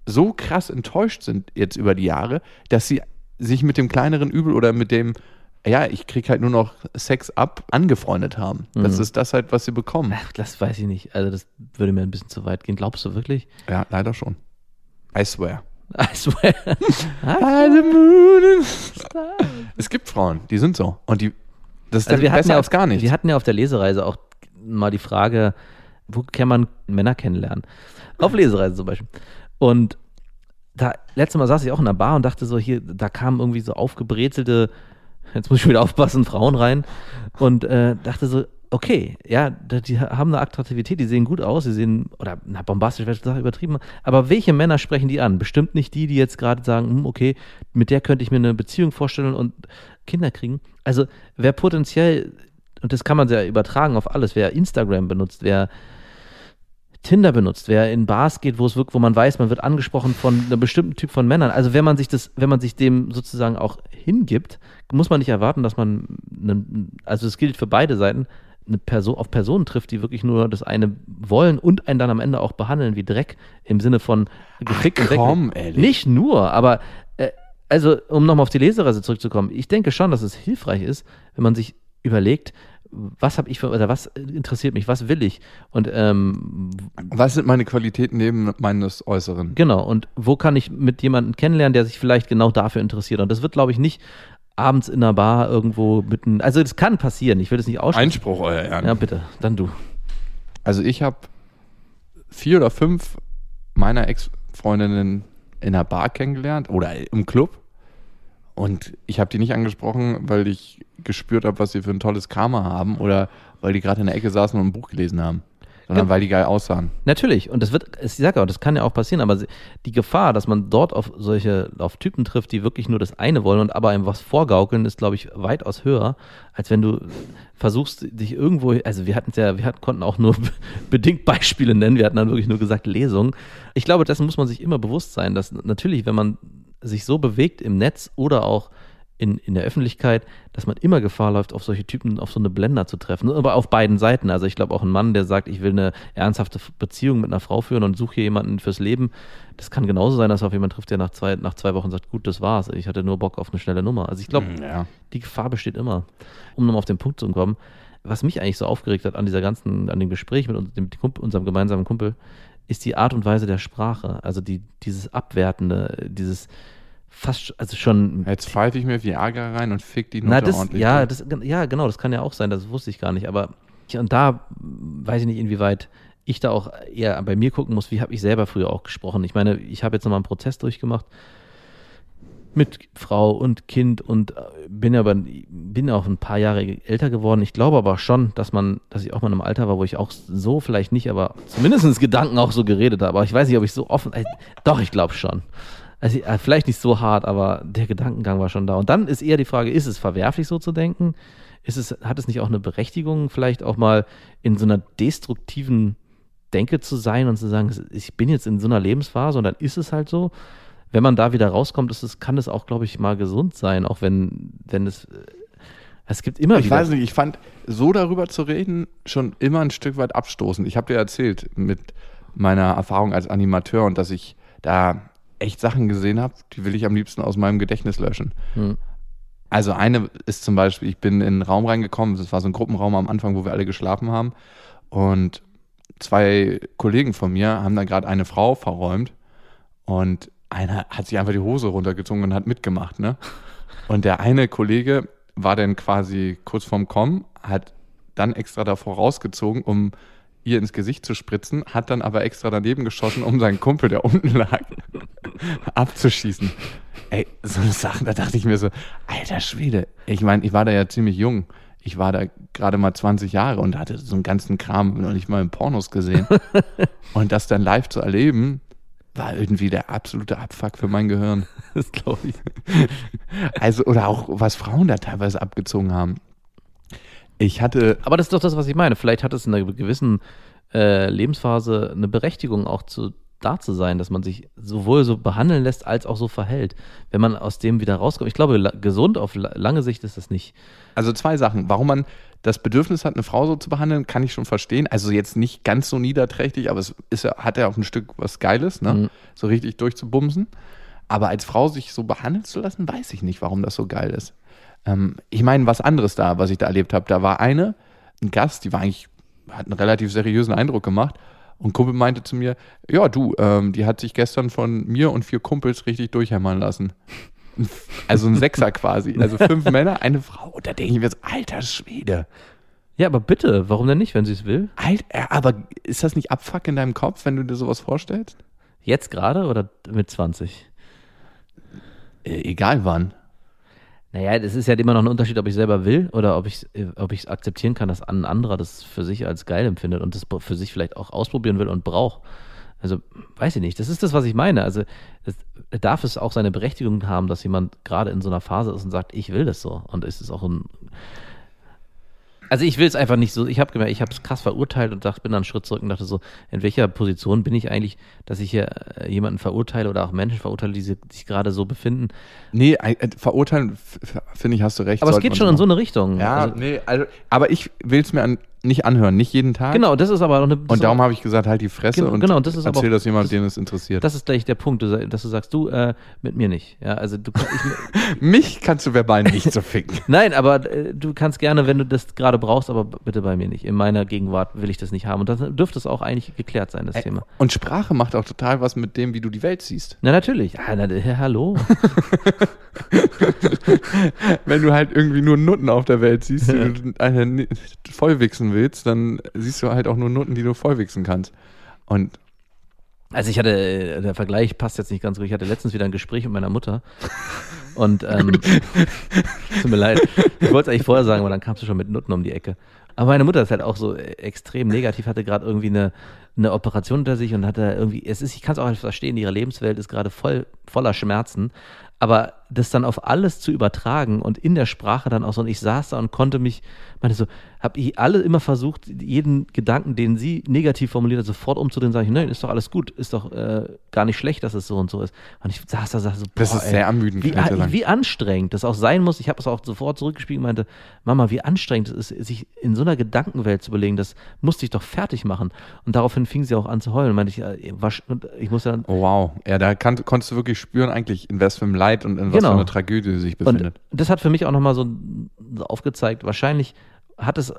so krass enttäuscht sind jetzt über die Jahre, dass sie sich mit dem kleineren Übel oder mit dem, ja, ich krieg halt nur noch Sex ab, angefreundet haben. Das Mhm. ist das halt, was sie bekommen. Ach, das weiß ich nicht. Also das würde mir ein bisschen zu weit gehen. Glaubst du wirklich? Ja, leider schon. I swear. I swear. Es gibt Frauen, die sind so. Und die, das ist Also dann wir hatten, besser ja als gar nichts. wir hatten ja auf der Lesereise auch mal die Frage, wo kann man Männer kennenlernen? Auf Lesereise zum Beispiel. Und da, letztes Mal saß ich auch in der Bar und dachte so, hier, da kamen irgendwie so aufgebrezelte, jetzt muss ich wieder aufpassen, Frauen rein und äh, dachte so, okay, ja, die haben eine Attraktivität, die sehen gut aus, die sehen, oder na, bombastisch wäre übertrieben, aber welche Männer sprechen die an? Bestimmt nicht die, die jetzt gerade sagen, hm, okay, mit der könnte ich mir eine Beziehung vorstellen und Kinder kriegen. Also wer potenziell, und das kann man sehr übertragen auf alles, wer Instagram benutzt, wer Tinder benutzt, wer in Bars geht, wo es wirkt, wo man weiß, man wird angesprochen von einem bestimmten Typ von Männern. Also wenn man sich das, wenn man sich dem sozusagen auch hingibt, muss man nicht erwarten, dass man, einen, also es gilt für beide Seiten, eine Person auf Personen trifft, die wirklich nur das eine wollen und einen dann am Ende auch behandeln wie Dreck im Sinne von gefickt weg- komm, ehrlich. Nicht nur, aber äh, also um nochmal auf die Lesereise zurückzukommen, ich denke schon, dass es hilfreich ist, wenn man sich überlegt, was habe ich für, oder was interessiert mich, was will ich und ähm, Was sind meine Qualitäten neben meines Äußeren? Genau, und wo kann ich mit jemandem kennenlernen, der sich vielleicht genau dafür interessiert? Und das wird, glaube ich, nicht abends in einer Bar irgendwo mitten. Also, das kann passieren, ich will das nicht ausschließen. Einspruch, euer Ehren. Ja, bitte, dann du. Also ich habe vier oder fünf meiner Ex-Freundinnen in einer Bar kennengelernt oder im Club. Und ich habe die nicht angesprochen, weil ich gespürt habe, was sie für ein tolles Karma haben oder weil die gerade in der Ecke saßen und ein Buch gelesen haben. Sondern weil die geil aussahen. Natürlich, und das wird, ich sage auch, das kann ja auch passieren, aber die Gefahr, dass man dort auf solche, auf Typen trifft, die wirklich nur das eine wollen und aber einem was vorgaukeln, ist, glaube ich, weitaus höher, als wenn du versuchst, dich irgendwo, also wir hatten ja, wir hatten, konnten auch nur bedingt Beispiele nennen, wir hatten dann wirklich nur gesagt Lesungen. Ich glaube, dessen muss man sich immer bewusst sein, dass natürlich, wenn man sich so bewegt im Netz oder auch in, in der Öffentlichkeit, dass man immer Gefahr läuft, auf solche Typen, auf so eine Blender zu treffen. Aber auf beiden Seiten. Also ich glaube auch ein Mann, der sagt, ich will eine ernsthafte Beziehung mit einer Frau führen und suche hier jemanden fürs Leben. Das kann genauso sein, dass er auf jemanden trifft, der nach zwei, nach zwei Wochen sagt, gut, das war's. Ich hatte nur Bock auf eine schnelle Nummer. Also ich glaube, Mhm, ja. die Gefahr besteht immer. Um nochmal auf den Punkt zu kommen, was mich eigentlich so aufgeregt hat an dieser ganzen, an dem Gespräch mit uns- dem unserem gemeinsamen Kumpel, ist die Art und Weise der Sprache. Also die, dieses Abwertende, dieses fast, also schon Jetzt pfeife ich mir Viagra rein und fick die Nutte na, das, ordentlich. ja, das, ja, genau, das kann ja auch sein, das wusste ich gar nicht. Aber und da weiß ich nicht, inwieweit ich da auch eher bei mir gucken muss, wie habe ich selber früher auch gesprochen. Ich meine, ich habe jetzt nochmal einen Prozess durchgemacht mit Frau und Kind und äh, bin aber bin auch ein paar Jahre älter geworden. Ich glaube aber schon, dass man, dass ich auch mal in einem Alter war, wo ich auch so vielleicht nicht, aber zumindest Gedanken auch so geredet habe. Aber ich weiß nicht, ob ich so offen. Äh, doch, ich glaube schon. Also äh, vielleicht nicht so hart, aber der Gedankengang war schon da. Und dann ist eher die Frage: Ist es verwerflich, so zu denken? Ist es, hat es nicht auch eine Berechtigung, vielleicht auch mal in so einer destruktiven Denke zu sein und zu sagen, ich bin jetzt in so einer Lebensphase und dann ist es halt so. Wenn man da wieder rauskommt, ist es, kann es auch, glaube ich, mal gesund sein, auch wenn, wenn es, äh, es gibt immer Ich wieder. weiß nicht, ich fand so darüber zu reden schon immer ein Stück weit abstoßend. Ich habe dir erzählt mit meiner Erfahrung als Animateur und dass ich da echt Sachen gesehen habe, die will ich am liebsten aus meinem Gedächtnis löschen. Hm. Also eine ist zum Beispiel, ich bin in einen Raum reingekommen, das war so ein Gruppenraum am Anfang, wo wir alle geschlafen haben und zwei Kollegen von mir haben da gerade eine Frau verräumt und einer hat sich einfach die Hose runtergezogen und hat mitgemacht, ne? Und der eine Kollege war dann quasi kurz vorm Kommen, hat dann extra davor rausgezogen, um ihr ins Gesicht zu spritzen, hat dann aber extra daneben geschossen, um seinen Kumpel, der unten lag, abzuschießen. Ey, so eine Sache, da dachte ich mir so, alter Schwede. Ich meine, ich war da ja ziemlich jung. Ich war da gerade mal 20 Jahre und hatte so einen ganzen Kram noch nicht mal in Pornos gesehen. und das dann live zu erleben, war irgendwie der absolute Abfuck für mein Gehirn. Das glaube ich. Also, oder auch, was Frauen da teilweise abgezogen haben. Ich hatte, Aber das ist doch das, was ich meine. Vielleicht hat es in einer gewissen äh, Lebensphase eine Berechtigung, auch zu, da zu sein, dass man sich sowohl so behandeln lässt, als auch so verhält. Wenn man aus dem wieder rauskommt. Ich glaube, la gesund auf la lange Sicht ist das nicht. also zwei Sachen. Warum man das Bedürfnis hat, eine Frau so zu behandeln, kann ich schon verstehen. Also jetzt nicht ganz so niederträchtig, aber es ist ja, hat ja auch ein Stück was Geiles, ne? Mhm. So richtig durchzubumsen. Aber als Frau sich so behandeln zu lassen, weiß ich nicht, warum das so geil ist. Ähm, ich meine, was anderes da, was ich da erlebt habe. Da war eine, ein Gast, die war eigentlich, hat einen relativ seriösen Eindruck gemacht. Und ein Kumpel meinte zu mir, ja du, ähm, die hat sich gestern von mir und vier Kumpels richtig durchhämmern lassen. Also ein Sechser quasi. Also fünf Männer, eine Frau. Und da denke ich mir so, alter Schwede. Ja, aber bitte, warum denn nicht, wenn sie es will? Alter, aber ist das nicht Abfuck in deinem Kopf, wenn du dir sowas vorstellst? Jetzt gerade oder mit 20? Äh, egal wann. Naja, das ist ja immer noch ein Unterschied, ob ich selber will oder ob ich es ob ich's akzeptieren kann, dass ein anderer das für sich als geil empfindet und das für sich vielleicht auch ausprobieren will und braucht. Also, weiß ich nicht. Das ist das, was ich meine. Also, es, darf es auch seine Berechtigung haben, dass jemand gerade in so einer Phase ist und sagt, ich will das so. Und es ist auch ein. Also ich will es einfach nicht so, ich habe gemerkt, ich habe es krass verurteilt und dachte, bin dann einen Schritt zurück und dachte so, in welcher Position bin ich eigentlich, dass ich hier äh, jemanden verurteile oder auch Menschen verurteile, die sich gerade so befinden. Nee, äh, verurteilen, finde ich, hast du recht. Aber es geht schon in so eine Richtung. Ja, also, nee, also, aber ich will es mir an, nicht anhören, nicht jeden Tag. Genau, das ist aber auch eine. Und darum habe ich gesagt, halt die Fresse Genau, und genau, das ist erzähl auch- das jemand, das- den es interessiert. Das ist gleich der Punkt, dass du sagst, du, äh, mit mir nicht. Ja, also du, ich, Mich kannst du verbal nicht so ficken. nein, aber äh, du kannst gerne, wenn du das gerade brauchst, aber bitte bei mir nicht. In meiner Gegenwart will ich das nicht haben. Und dann dürfte es auch eigentlich geklärt sein, das Thema. Und Sprache macht auch total was mit dem, wie du die Welt siehst. Na, natürlich. Ah, na, hallo. Wenn du halt irgendwie nur Nutten auf der Welt siehst, die du eine vollwichsen willst, dann siehst du halt auch nur Nutten, die du vollwichsen kannst. Und Also ich hatte, äh, der Vergleich passt jetzt nicht ganz gut. Ich hatte letztens wieder ein Gespräch mit meiner Mutter. Und ähm, tut mir leid. Ich wollte es eigentlich vorher sagen, aber dann kamst du schon mit Nutten um die Ecke. Aber meine Mutter ist halt auch so äh, extrem negativ, hatte gerade irgendwie eine, eine Operation hinter sich und hatte irgendwie, es ist, ich kann es auch halt verstehen, ihre Lebenswelt ist gerade voll, voller Schmerzen. Aber das dann auf alles zu übertragen und in der Sprache dann auch so, und ich saß da und konnte mich, meine so, habe ich alle immer versucht, jeden Gedanken, den sie negativ formuliert hat, sofort umzudrehen, sage ich, nein, ist doch alles gut, ist doch äh, gar nicht schlecht, dass es so und so ist. Und ich saß da, saß so, boah, Das ist ey, sehr ermüdend, wie, wie anstrengend das auch sein muss. Ich habe es auch sofort zurückgespielt und meinte, Mama, wie anstrengend es ist, sich in so einer Gedankenwelt zu belegen, das musste ich doch fertig machen. Und daraufhin fing sie auch an zu heulen. Und meinte ich, äh, ich musste dann, Oh, wow. Ja, da kann, konntest du wirklich spüren, eigentlich, in was für einem Leid und in was Genau. für einer Tragödie sich befindet. Und das hat für mich auch nochmal so aufgezeigt, wahrscheinlich hat es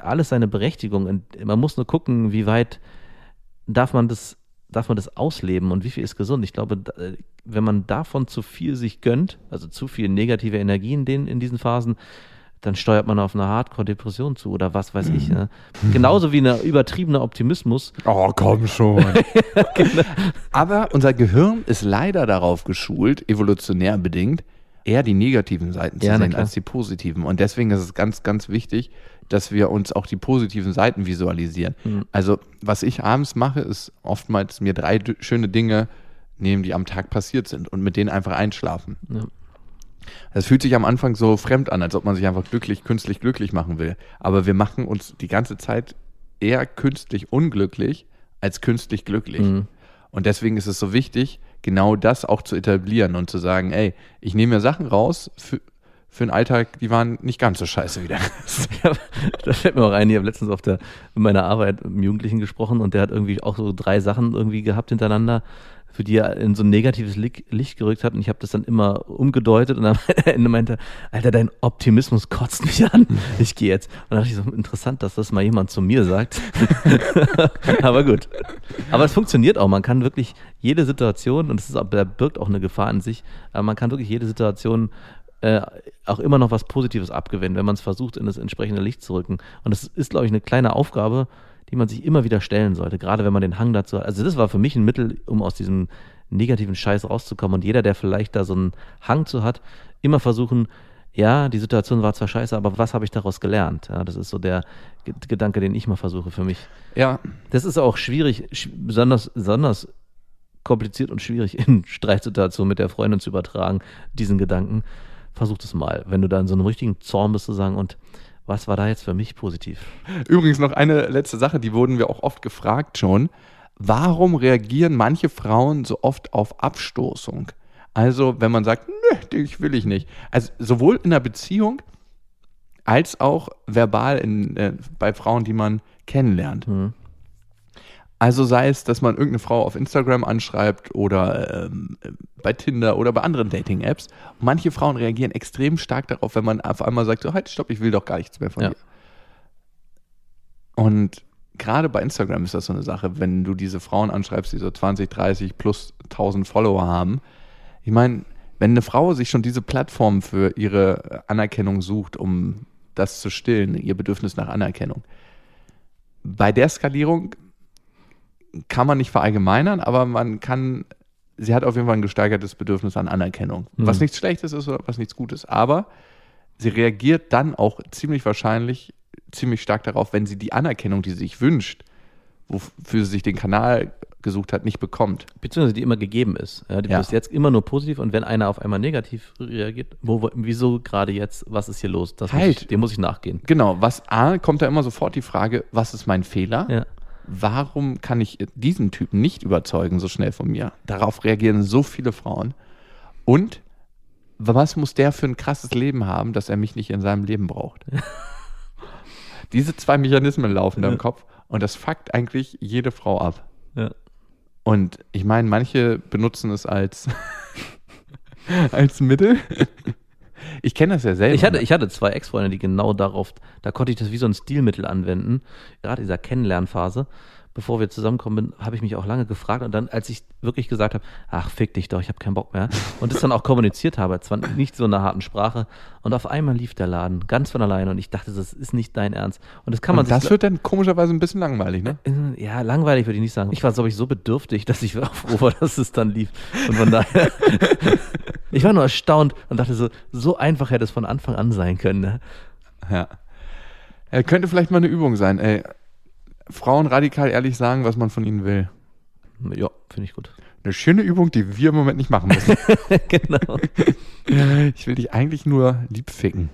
alles seine Berechtigung. Und man muss nur gucken, wie weit darf man das, darf man das ausleben und wie viel ist gesund. Ich glaube, wenn man davon zu viel sich gönnt, also zu viel negative Energie in, den, in diesen Phasen, dann steuert man auf eine Hardcore-Depression zu oder was weiß ich. Ne? Genauso wie ein übertriebener Optimismus. Oh, komm schon. Aber unser Gehirn ist leider darauf geschult, evolutionär bedingt, eher die negativen Seiten zu Ja, sehen als die positiven. Und deswegen ist es ganz, ganz wichtig, dass wir uns auch die positiven Seiten visualisieren. Mhm. Also, was ich abends mache, ist oftmals mir drei schöne Dinge nehmen, die am Tag passiert sind und mit denen einfach einschlafen. Ja. Es fühlt sich am Anfang so fremd an, als ob man sich einfach glücklich, künstlich glücklich machen will. Aber wir machen uns die ganze Zeit eher künstlich unglücklich als künstlich glücklich. Mhm. Und deswegen ist es so wichtig, genau das auch zu etablieren und zu sagen, ey, ich nehme mir Sachen raus für, für einen Alltag, die waren nicht ganz so scheiße wie der Rest. Ja, da fällt mir auch ein, ich habe letztens auf der, in meiner Arbeit mit einem Jugendlichen gesprochen und der hat irgendwie auch so drei Sachen irgendwie gehabt hintereinander, für die er in so ein negatives Licht, gerückt hat und ich habe das dann immer umgedeutet und am Ende meinte er, Alter, dein Optimismus kotzt mich an, ich gehe jetzt. Und dann dachte ich so, interessant, dass das mal jemand zu mir sagt. Aber gut. Aber es funktioniert auch, man kann wirklich jede Situation, und da birgt auch eine Gefahr in sich, aber man kann wirklich jede Situation äh, auch immer noch was Positives abgewinnen, wenn man es versucht, in das entsprechende Licht zu rücken. Und das ist, glaube ich, eine kleine Aufgabe, die man sich immer wieder stellen sollte, gerade wenn man den Hang dazu hat. Also das war für mich ein Mittel, um aus diesem negativen Scheiß rauszukommen. Und jeder, der vielleicht da so einen Hang zu hat, immer versuchen, ja, die Situation war zwar scheiße, aber was habe ich daraus gelernt? Ja, das ist so der G- Gedanke, den ich mal versuche für mich. Ja, Das ist auch schwierig, sch besonders, besonders kompliziert und schwierig in Streitsituationen mit der Freundin zu übertragen, diesen Gedanken. Versuch das mal, wenn du da in so einem richtigen Zorn bist, zu sagen, und was war da jetzt für mich positiv? Übrigens noch eine letzte Sache, die wurden wir auch oft gefragt schon. Warum reagieren manche Frauen so oft auf Abstoßung? Also, wenn man sagt, nö, dich will ich nicht. Also, sowohl in der Beziehung als auch verbal in, äh, bei Frauen, die man kennenlernt. Hm. Also sei es, dass man irgendeine Frau auf Instagram anschreibt oder ähm, bei Tinder oder bei anderen Dating-Apps. Manche Frauen reagieren extrem stark darauf, wenn man auf einmal sagt, so, halt, stopp, ich will doch gar nichts mehr von Ja. dir. Und gerade bei Instagram ist das so eine Sache, wenn du diese Frauen anschreibst, die so 20, 30 plus 1000 Follower haben. Ich meine, wenn eine Frau sich schon diese Plattform für ihre Anerkennung sucht, um das zu stillen, ihr Bedürfnis nach Anerkennung. Bei der Skalierung kann man nicht verallgemeinern, aber man kann, sie hat auf jeden Fall ein gesteigertes Bedürfnis an Anerkennung. Was Mhm. nichts Schlechtes ist oder was nichts Gutes. Aber sie reagiert dann auch ziemlich wahrscheinlich ziemlich stark darauf, wenn sie die Anerkennung, die sie sich wünscht, wofür sie sich den Kanal gesucht hat, nicht bekommt. Beziehungsweise die immer gegeben ist. Ja, die Ja. bis jetzt immer nur positiv und wenn einer auf einmal negativ reagiert, wo, wieso gerade jetzt, was ist hier los? Das muss Halt. ich, dem muss ich nachgehen. Genau, was A, kommt da immer sofort die Frage, was ist mein Fehler? Ja. Warum kann ich diesen Typen nicht überzeugen so schnell von mir? Darauf reagieren so viele Frauen. Und was muss der für ein krasses Leben haben, dass er mich nicht in seinem Leben braucht? Diese zwei Mechanismen laufen da im Kopf und das fuckt eigentlich jede Frau ab. Ja. Und ich meine, manche benutzen es als, als Mittel. Ich kenne das ja selber. Ich hatte, ich hatte zwei Ex-Freunde, die genau darauf, da konnte ich das wie so ein Stilmittel anwenden. Gerade in dieser Kennenlernphase, bevor wir zusammenkommen, habe ich mich auch lange gefragt und dann, als ich wirklich gesagt habe, ach, fick dich doch, ich habe keinen Bock mehr und das dann auch kommuniziert habe, zwar nicht so in einer harten Sprache und auf einmal lief der Laden ganz von alleine und ich dachte, das ist nicht dein Ernst. Und das kann man und das wird dann komischerweise ein bisschen langweilig, ne? ja, langweilig würde ich nicht sagen. Ich war, glaube ich, so bedürftig, dass ich war, dass es dann lief. Und von daher, Ich war nur erstaunt und dachte so, so einfach hätte es von Anfang an sein können. Ne? Ja. Er könnte vielleicht mal eine Übung sein. Ey, Frauen radikal ehrlich sagen, was man von ihnen will. Ja, finde ich gut. Eine schöne Übung, die wir im Moment nicht machen müssen. genau. Ich will dich eigentlich nur lieb ficken.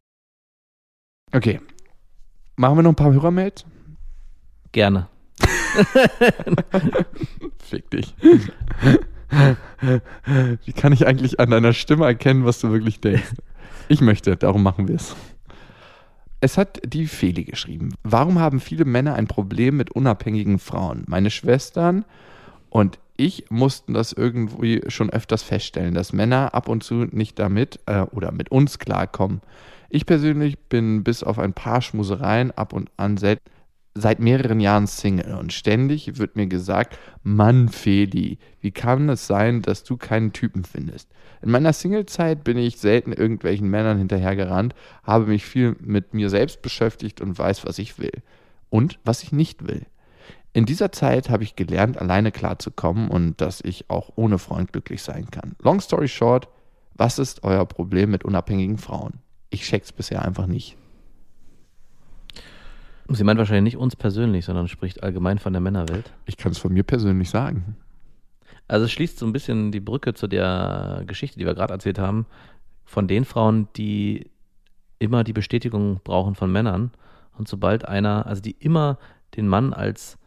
Okay. Machen wir noch ein paar Hörermails? Gerne. Fick dich. Wie kann ich eigentlich an deiner Stimme erkennen, was du wirklich denkst? Ich möchte, darum machen wir es. Es hat die Feli geschrieben. Warum haben viele Männer ein Problem mit unabhängigen Frauen? Meine Schwestern und ich mussten das irgendwie schon öfters feststellen, dass Männer ab und zu nicht damit äh, oder mit uns klarkommen. Ich persönlich bin bis auf ein paar Schmusereien ab und an seit, seit mehreren Jahren Single und ständig wird mir gesagt, Mann, Feli, wie kann es sein, dass du keinen Typen findest? In meiner Singlezeit bin ich selten irgendwelchen Männern hinterhergerannt, habe mich viel mit mir selbst beschäftigt und weiß, was ich will und was ich nicht will. In dieser Zeit habe ich gelernt, alleine klarzukommen und dass ich auch ohne Freund glücklich sein kann. Long story short, was ist euer Problem mit unabhängigen Frauen? Ich check's bisher einfach nicht. Sie meint wahrscheinlich nicht uns persönlich, sondern spricht allgemein von der Männerwelt. Ich kann es von mir persönlich sagen. Also es schließt so ein bisschen die Brücke zu der Geschichte, die wir gerade erzählt haben, von den Frauen, die immer die Bestätigung brauchen von Männern. Und sobald einer, also die immer den Mann als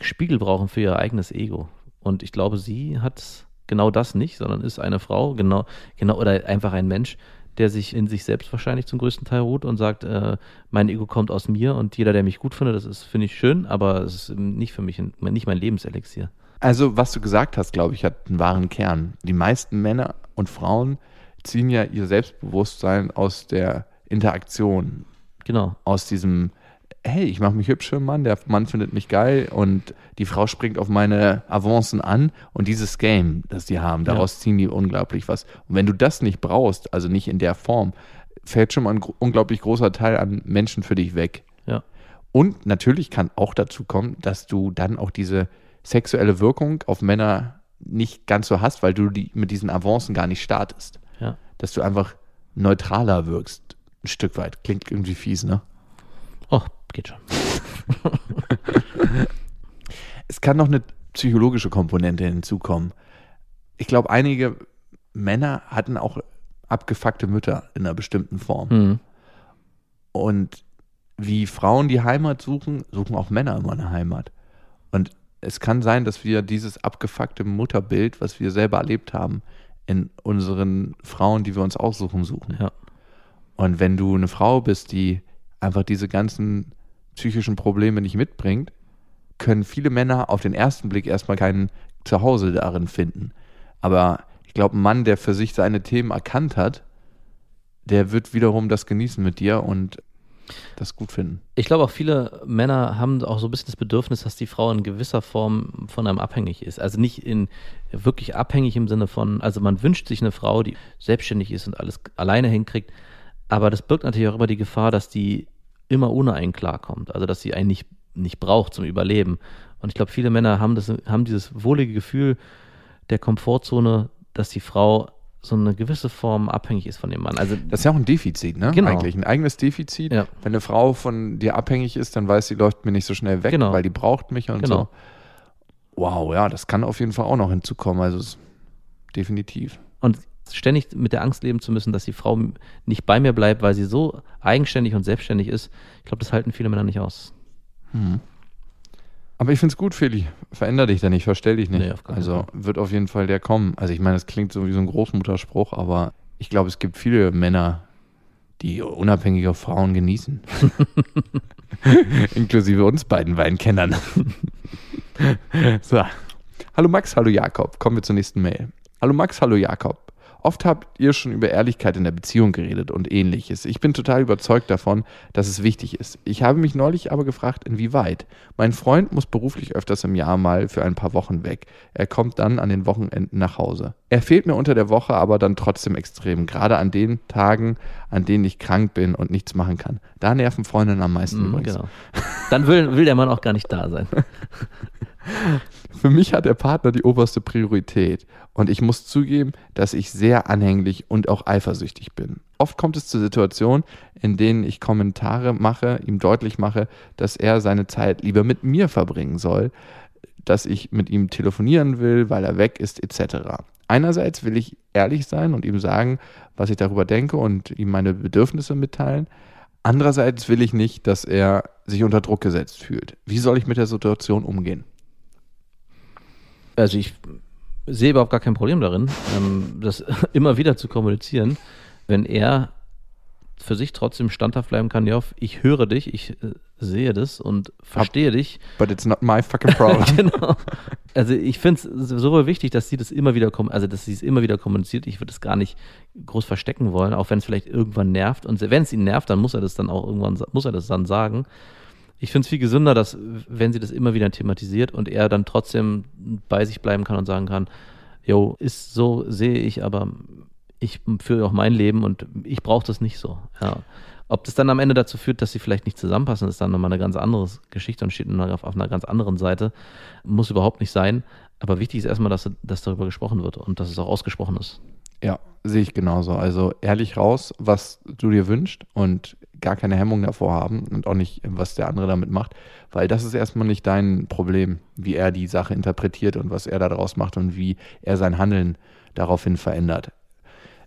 Spiegel brauchen für ihr eigenes Ego. Und ich glaube, sie hat genau das nicht, sondern ist eine Frau, genau, genau, oder einfach ein Mensch, der sich in sich selbst wahrscheinlich zum größten Teil ruht und sagt, äh, mein Ego kommt aus mir und jeder, der mich gut findet, das ist, finde ich schön, aber es ist nicht für mich, nicht mein Lebenselixier. Also, was du gesagt hast, glaube ich, hat einen wahren Kern. Die meisten Männer und Frauen ziehen ja ihr Selbstbewusstsein aus der Interaktion. Genau. Aus diesem, hey, ich mache mich hübsch für einen Mann, der Mann findet mich geil und die Frau springt auf meine Avancen an und dieses Game, das die haben, daraus ja. ziehen die unglaublich was. Und wenn du das nicht brauchst, also nicht in der Form, fällt schon mal ein unglaublich großer Teil an Menschen für dich weg. Ja. Und natürlich kann auch dazu kommen, dass du dann auch diese sexuelle Wirkung auf Männer nicht ganz so hast, weil du die mit diesen Avancen gar nicht startest. Ja. Dass du einfach neutraler wirkst, ein Stück weit. Klingt irgendwie fies, ne? Oh, geht schon. es kann noch eine psychologische Komponente hinzukommen. Ich glaube, einige Männer hatten auch abgefuckte Mütter in einer bestimmten Form. Mhm. Und wie Frauen die Heimat suchen, suchen auch Männer immer eine Heimat. Und es kann sein, dass wir dieses abgefuckte Mutterbild, was wir selber erlebt haben, in unseren Frauen, die wir uns aussuchen, suchen. Ja. Und wenn du eine Frau bist, die einfach diese ganzen psychischen Probleme nicht mitbringt, können viele Männer auf den ersten Blick erstmal kein Zuhause darin finden. Aber ich glaube, ein Mann, der für sich seine Themen erkannt hat, der wird wiederum das genießen mit dir und das gut finden. Ich glaube auch viele Männer haben auch so ein bisschen das Bedürfnis, dass die Frau in gewisser Form von einem abhängig ist. Also nicht in wirklich abhängig im Sinne von, also man wünscht sich eine Frau, die selbstständig ist und alles alleine hinkriegt. Aber das birgt natürlich auch immer die Gefahr, dass die immer ohne einen klarkommt. Also dass sie einen nicht, nicht braucht zum Überleben. Und ich glaube, viele Männer haben, das, haben dieses wohlige Gefühl der Komfortzone, dass die Frau so eine gewisse Form abhängig ist von dem Mann. Also das ist ja auch ein Defizit, ne? Genau. Eigentlich ein eigenes Defizit. Ja. Wenn eine Frau von dir abhängig ist, dann weiß sie, läuft mir nicht so schnell weg, Genau. weil die braucht mich und Genau. so. Wow, ja, das kann auf jeden Fall auch noch hinzukommen. Also definitiv. und ständig mit der Angst leben zu müssen, dass die Frau nicht bei mir bleibt, weil sie so eigenständig und selbstständig ist. Ich glaube, das halten viele Männer nicht aus. Aber ich finde es gut, Feli. Veränder dich da nicht, verstell dich nicht. Nee, also wird auf jeden Fall der kommen. Also ich meine, das klingt so wie so ein Großmutterspruch, aber ich glaube, es gibt viele Männer, die unabhängige Frauen genießen. Inklusive uns beiden Weinkennern. so. Hallo Max, hallo Jakob. Kommen wir zur nächsten Mail. Hallo Max, hallo Jakob. Oft habt ihr schon über Ehrlichkeit in der Beziehung geredet und ähnliches. Ich bin total überzeugt davon, dass es wichtig ist. Ich habe mich neulich aber gefragt, inwieweit. Mein Freund muss beruflich öfters im Jahr mal für ein paar Wochen weg. Er kommt dann an den Wochenenden nach Hause. Er fehlt mir unter der Woche aber dann trotzdem extrem. Gerade an den Tagen, an denen ich krank bin und nichts machen kann. Da nerven Freundinnen am meisten Mhm, übrigens. genau. Dann will, will der Mann auch gar nicht da sein. Für mich hat der Partner die oberste Priorität. Und ich muss zugeben, dass ich sehr anhänglich und auch eifersüchtig bin. Oft kommt es zu Situationen, in denen ich Kommentare mache, ihm deutlich mache, dass er seine Zeit lieber mit mir verbringen soll, dass ich mit ihm telefonieren will, weil er weg ist, etc. Einerseits will ich ehrlich sein und ihm sagen, was ich darüber denke und ihm meine Bedürfnisse mitteilen. Andererseits will ich nicht, dass er sich unter Druck gesetzt fühlt. Wie soll ich mit der Situation umgehen? Also ich sehe überhaupt gar kein Problem darin, ähm, das immer wieder zu kommunizieren, wenn er für sich trotzdem standhaft bleiben kann, ja, ich höre dich, ich äh, sehe das und verstehe dich. But it's not my fucking problem. genau. Also ich finde es sowohl wichtig, dass sie das immer wieder kommen, also dass sie es immer wieder kommuniziert. Ich würde es gar nicht groß verstecken wollen, auch wenn es vielleicht irgendwann nervt. Und wenn es ihn nervt, dann muss er das dann auch irgendwann, muss er das dann sagen. Ich finde es viel gesünder, dass, wenn sie das immer wieder thematisiert und er dann trotzdem bei sich bleiben kann und sagen kann, jo, ist so, sehe ich, aber ich führe auch mein Leben und ich brauche das nicht so. Ja. Ob das dann am Ende dazu führt, dass sie vielleicht nicht zusammenpassen, ist dann nochmal eine ganz andere Geschichte und steht auf, auf einer ganz anderen Seite. Muss überhaupt nicht sein. Aber wichtig ist erstmal, dass, dass darüber gesprochen wird und dass es auch ausgesprochen ist. Ja, sehe ich genauso. Also ehrlich raus, was du dir wünschst und gar keine Hemmung davor haben und auch nicht, was der andere damit macht, weil das ist erstmal nicht dein Problem, wie er die Sache interpretiert und was er daraus macht und wie er sein Handeln daraufhin verändert.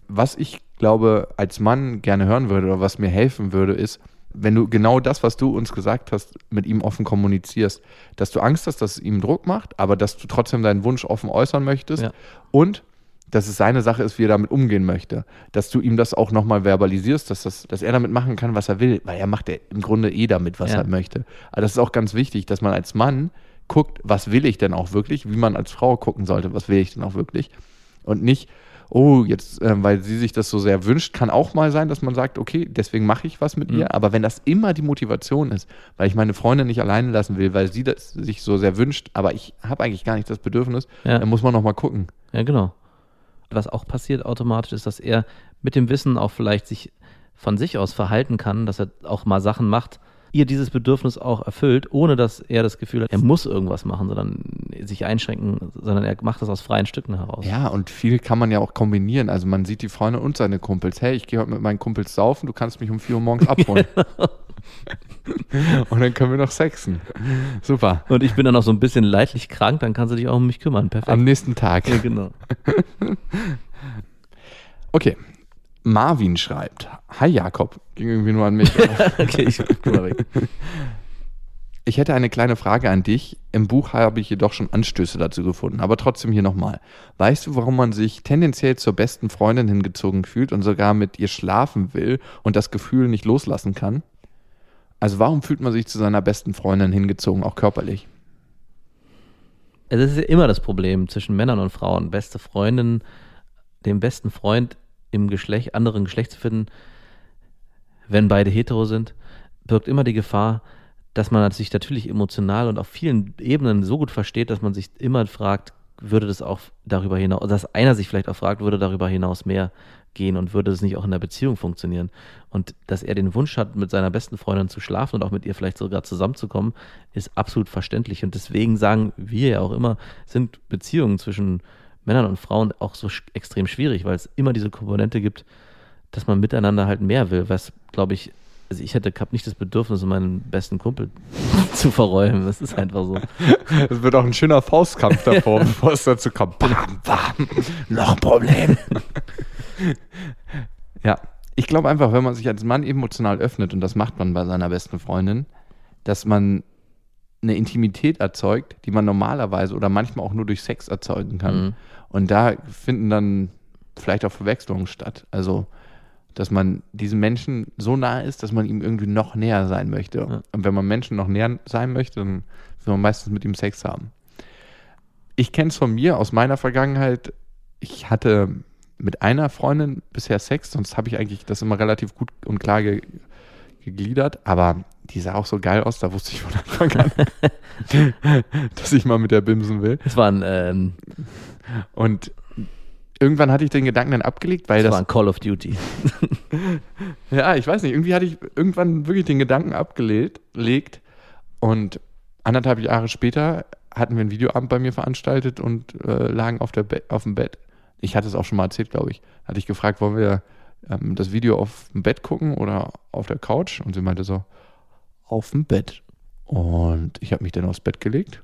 Was ich glaube, als Mann gerne hören würde oder was mir helfen würde, ist, wenn du genau das, was du uns gesagt hast, mit ihm offen kommunizierst, dass du Angst hast, dass es ihm Druck macht, aber dass du trotzdem deinen Wunsch offen äußern möchtest Ja. und dass es seine Sache ist, wie er damit umgehen möchte. Dass du ihm das auch nochmal verbalisierst, dass, das, dass er damit machen kann, was er will, weil er macht ja im Grunde eh damit, was Ja. er möchte. Aber das ist auch ganz wichtig, dass man als Mann guckt, was will ich denn auch wirklich, wie man als Frau gucken sollte, was will ich denn auch wirklich und nicht, oh, jetzt, ähm, weil sie sich das so sehr wünscht, kann auch mal sein, dass man sagt, okay, deswegen mache ich was mit Mhm. ihr. Aber wenn das immer die Motivation ist, weil ich meine Freundin nicht alleine lassen will, weil sie das sich so sehr wünscht, aber ich habe eigentlich gar nicht das Bedürfnis, Ja. dann muss man noch mal gucken. Ja, genau. Was auch passiert automatisch ist, dass er mit dem Wissen auch vielleicht sich von sich aus verhalten kann, dass er auch mal Sachen macht, ihr dieses Bedürfnis auch erfüllt, ohne dass er das Gefühl hat, er muss irgendwas machen, sondern sich einschränken, sondern er macht das aus freien Stücken heraus. Ja, und viel kann man ja auch kombinieren. Also man sieht die Freunde und seine Kumpels. Hey, ich gehe heute mit meinen Kumpels saufen, du kannst mich um 4 Uhr morgens abholen. und dann können wir noch sexen. Super. Und ich bin dann auch so ein bisschen leidlich krank, dann kannst du dich auch um mich kümmern. Perfekt. Am nächsten Tag. ja, genau. Okay. Marvin schreibt. Hi Jakob. Ging irgendwie nur an mich. okay, ich guck mal weg. Ich hätte eine kleine Frage an dich. Im Buch habe ich jedoch schon Anstöße dazu gefunden, aber trotzdem hier nochmal. Weißt du, warum man sich tendenziell zur besten Freundin hingezogen fühlt und sogar mit ihr schlafen will und das Gefühl nicht loslassen kann? Also warum fühlt man sich zu seiner besten Freundin hingezogen, auch körperlich? Also das ist ja immer das Problem zwischen Männern und Frauen. Beste Freundin, den besten Freund im Geschlecht, anderen Geschlecht zu finden, wenn beide hetero sind, birgt immer die Gefahr, dass man sich natürlich emotional und auf vielen Ebenen so gut versteht, dass man sich immer fragt, würde das auch darüber hinaus, dass einer sich vielleicht auch fragt, würde darüber hinaus mehr gehen und würde es nicht auch in der Beziehung funktionieren. Und dass er den Wunsch hat, mit seiner besten Freundin zu schlafen und auch mit ihr vielleicht sogar zusammenzukommen, ist absolut verständlich. Und deswegen sagen wir ja auch immer, sind Beziehungen zwischen Männern und Frauen auch so extrem schwierig, weil es immer diese Komponente gibt, dass man miteinander halt mehr will, was, glaube ich, also ich hätte nicht das Bedürfnis, meinen besten Kumpel zu verräumen. Das ist einfach so. Es wird auch ein schöner Faustkampf davor, bevor es dazu kommt. Bam, bam, noch ein Problem. ja, ich glaube einfach, wenn man sich als Mann emotional öffnet, und das macht man bei seiner besten Freundin, dass man eine Intimität erzeugt, die man normalerweise oder manchmal auch nur durch Sex erzeugen kann. Mhm. Und da finden dann vielleicht auch Verwechslungen statt. Also, dass man diesem Menschen so nah ist, dass man ihm irgendwie noch näher sein möchte. Ja. Und wenn man Menschen noch näher sein möchte, dann will man meistens mit ihm Sex haben. Ich kenne es von mir aus meiner Vergangenheit. Ich hatte mit einer Freundin bisher Sex, sonst habe ich eigentlich das immer relativ gut und klar ge gegliedert, aber die sah auch so geil aus, da wusste ich von Anfang an, dass ich mal mit der bimsen will. Es war ein, ähm, Und irgendwann hatte ich den Gedanken dann abgelegt, weil Das das. war ein Call of Duty. ja, ich weiß nicht, irgendwie hatte ich irgendwann wirklich den Gedanken abgelegt legt und anderthalb Jahre später hatten wir einen Videoabend bei mir veranstaltet und äh, lagen auf, der Be auf dem Bett. Ich hatte es auch schon mal erzählt, glaube ich. Hatte ich gefragt, wollen wir ähm, das Video auf dem Bett gucken oder auf der Couch? Und sie meinte so, auf dem Bett. Und ich habe mich dann aufs Bett gelegt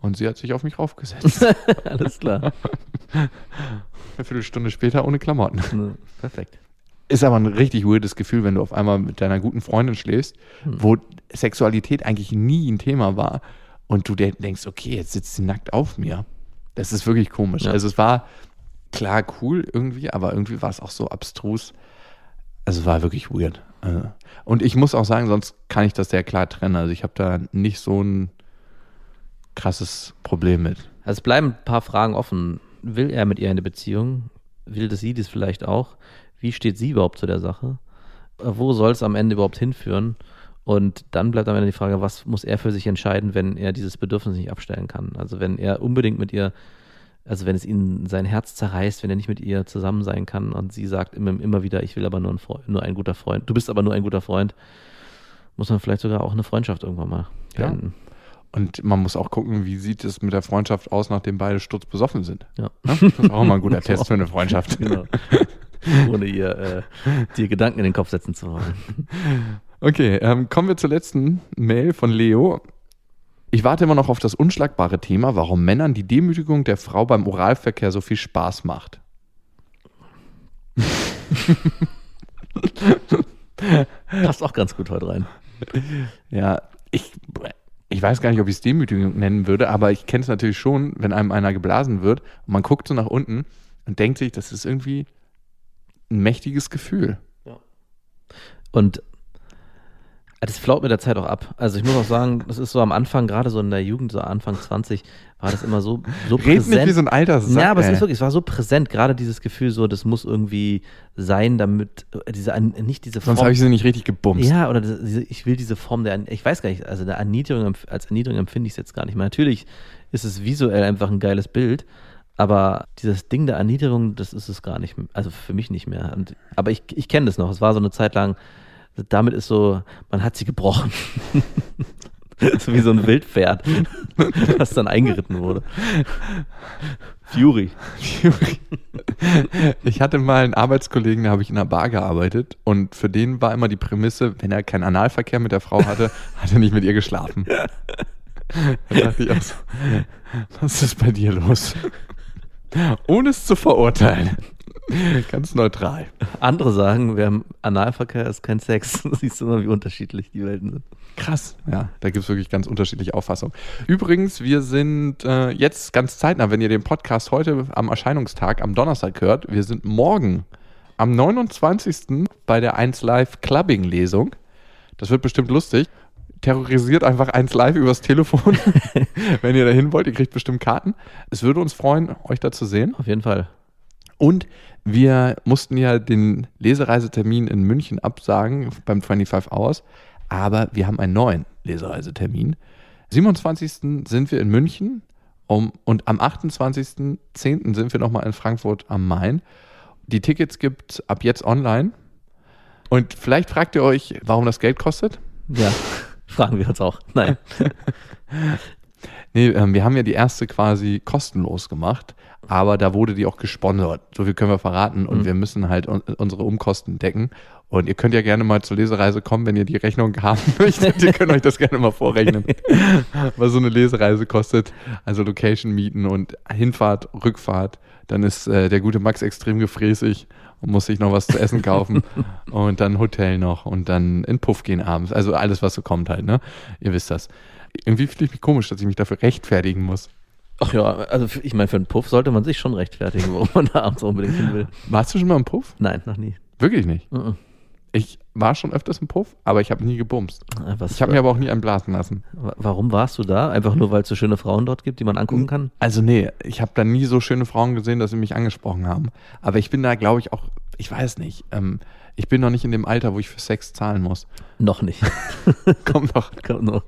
und sie hat sich auf mich raufgesetzt. Alles klar. Eine Viertelstunde später ohne Klamotten. Perfekt. Ist aber ein richtig weirdes Gefühl, wenn du auf einmal mit deiner guten Freundin schläfst, wo Sexualität eigentlich nie ein Thema war und du de- denkst, okay, jetzt sitzt sie nackt auf mir. Das ist wirklich komisch. Ja. Also es war klar cool irgendwie, aber irgendwie war es auch so abstrus. Also es war wirklich weird. Äh, Und ich muss auch sagen, sonst kann ich das sehr klar trennen. Also ich habe da nicht so ein krasses Problem mit. Also es bleiben ein paar Fragen offen. Will er mit ihr eine Beziehung? Will das sie das vielleicht auch? Wie steht sie überhaupt zu der Sache? Äh, Wo soll es am Ende überhaupt hinführen? Und dann bleibt am Ende die Frage, was muss er für sich entscheiden, wenn er dieses Bedürfnis nicht abstellen kann? Also wenn er unbedingt mit ihr, also wenn es ihn sein Herz zerreißt, wenn er nicht mit ihr zusammen sein kann und sie sagt immer, immer wieder, ich will aber nur ein, Freund, nur ein guter Freund, du bist aber nur ein guter Freund, muss man vielleicht sogar auch eine Freundschaft irgendwann mal Ja. beenden. Und man muss auch gucken, wie sieht es mit der Freundschaft aus, nachdem beide sturzbesoffen sind. Ja. Ne? Das ist auch immer ein guter Test für eine Freundschaft. Genau. Ohne ihr äh, dir Gedanken in den Kopf setzen zu wollen. Okay, ähm, kommen wir zur letzten Mail von Leo. Ich warte immer noch auf das unschlagbare Thema, warum Männern die Demütigung der Frau beim Oralverkehr so viel Spaß macht. Passt auch ganz gut heute rein. Ja, ich, ich weiß gar nicht, ob ich es Demütigung nennen würde, aber ich kenne es natürlich schon, wenn einem einer geblasen wird und man guckt so nach unten und denkt sich, das ist irgendwie ein mächtiges Gefühl. Und äh, das flaut mit der Zeit auch ab. Also ich muss auch sagen, das ist so am Anfang, gerade so in der Jugend, so Anfang 20, war das immer so, so Red nicht präsent. wie so ein alter Sack, ja, aber es ist wirklich, es war so präsent, gerade dieses Gefühl so, das muss irgendwie sein, damit äh, diese, nicht diese Sonst habe ich sie nicht richtig gebumst. Ja, oder diese, ich will diese Form der, ich weiß gar nicht, also der Erniedrigung, als Erniedrigung empfinde ich es jetzt gar nicht mehr. Natürlich ist es visuell einfach ein geiles Bild, aber dieses Ding der Erniedrigung, das ist es gar nicht, also für mich nicht mehr. Und, aber ich, ich kenne das noch, es war so eine Zeit lang, damit ist so, man hat sie gebrochen. so wie so ein Wildpferd, das dann eingeritten wurde. Fury. Ich hatte mal einen Arbeitskollegen, da habe ich in einer Bar gearbeitet und für den war immer die Prämisse, wenn er keinen Analverkehr mit der Frau hatte, hat er nicht mit ihr geschlafen. Da dachte ich auch so, was ist bei dir los? Ohne es zu verurteilen. Ganz neutral. Andere sagen, wer im Analverkehr ist kein Sex. Siehst du mal, wie unterschiedlich die Welten sind. Krass. Ja, da gibt es wirklich ganz unterschiedliche Auffassungen. Übrigens, wir sind äh, jetzt ganz zeitnah, wenn ihr den Podcast heute am Erscheinungstag am Donnerstag hört, wir sind morgen am 29. bei der 1 Live Clubbing Lesung. Das wird bestimmt lustig. Terrorisiert einfach 1 Live übers Telefon, wenn ihr dahin wollt. Ihr kriegt bestimmt Karten. Es würde uns freuen, euch da zu sehen. Auf jeden Fall. Und wir mussten ja den Lesereisetermin in München absagen beim 25 Hours, aber wir haben einen neuen Lesereisetermin. 27. sind wir in München um, und am 28.10. sind wir nochmal in Frankfurt am Main. Die Tickets gibt es ab jetzt online. Und vielleicht fragt ihr euch, warum das Geld kostet. Ja, fragen wir uns auch. Nein. Nee, ähm, wir haben ja die erste quasi kostenlos gemacht, aber da wurde die auch gesponsert. So viel können wir verraten und Mhm. wir müssen halt un unsere Umkosten decken. Und ihr könnt ja gerne mal zur Lesereise kommen, wenn ihr die Rechnung haben möchtet. ihr könnt euch das gerne mal vorrechnen, was so eine Lesereise kostet. Also Location mieten und Hinfahrt, Rückfahrt. Dann ist äh, der gute Max extrem gefräßig und muss sich noch was zu essen kaufen und dann Hotel noch und dann in Puff gehen abends. Also alles, was so kommt halt, ne? Ihr wisst das. Irgendwie fühle ich mich komisch, dass ich mich dafür rechtfertigen muss. Ach ja, also ich meine, für einen Puff sollte man sich schon rechtfertigen, warum man da abends unbedingt hin will. Warst du schon mal im Puff? Nein, noch nie. Wirklich nicht. Mhm. Ich war schon öfters im Puff, aber ich habe nie gebumst. Äh, Was, Ich habe mir aber auch nie einen blasen lassen. wa- warum warst du da? Einfach nur, weil es so schöne Frauen dort gibt, die man angucken kann? Also nee, ich habe da nie so schöne Frauen gesehen, dass sie mich angesprochen haben. Aber ich bin da, glaube ich, auch ich weiß nicht. Ähm, ich bin noch nicht in dem Alter, wo ich für Sex zahlen muss. Noch nicht. Komm noch. Kommt noch.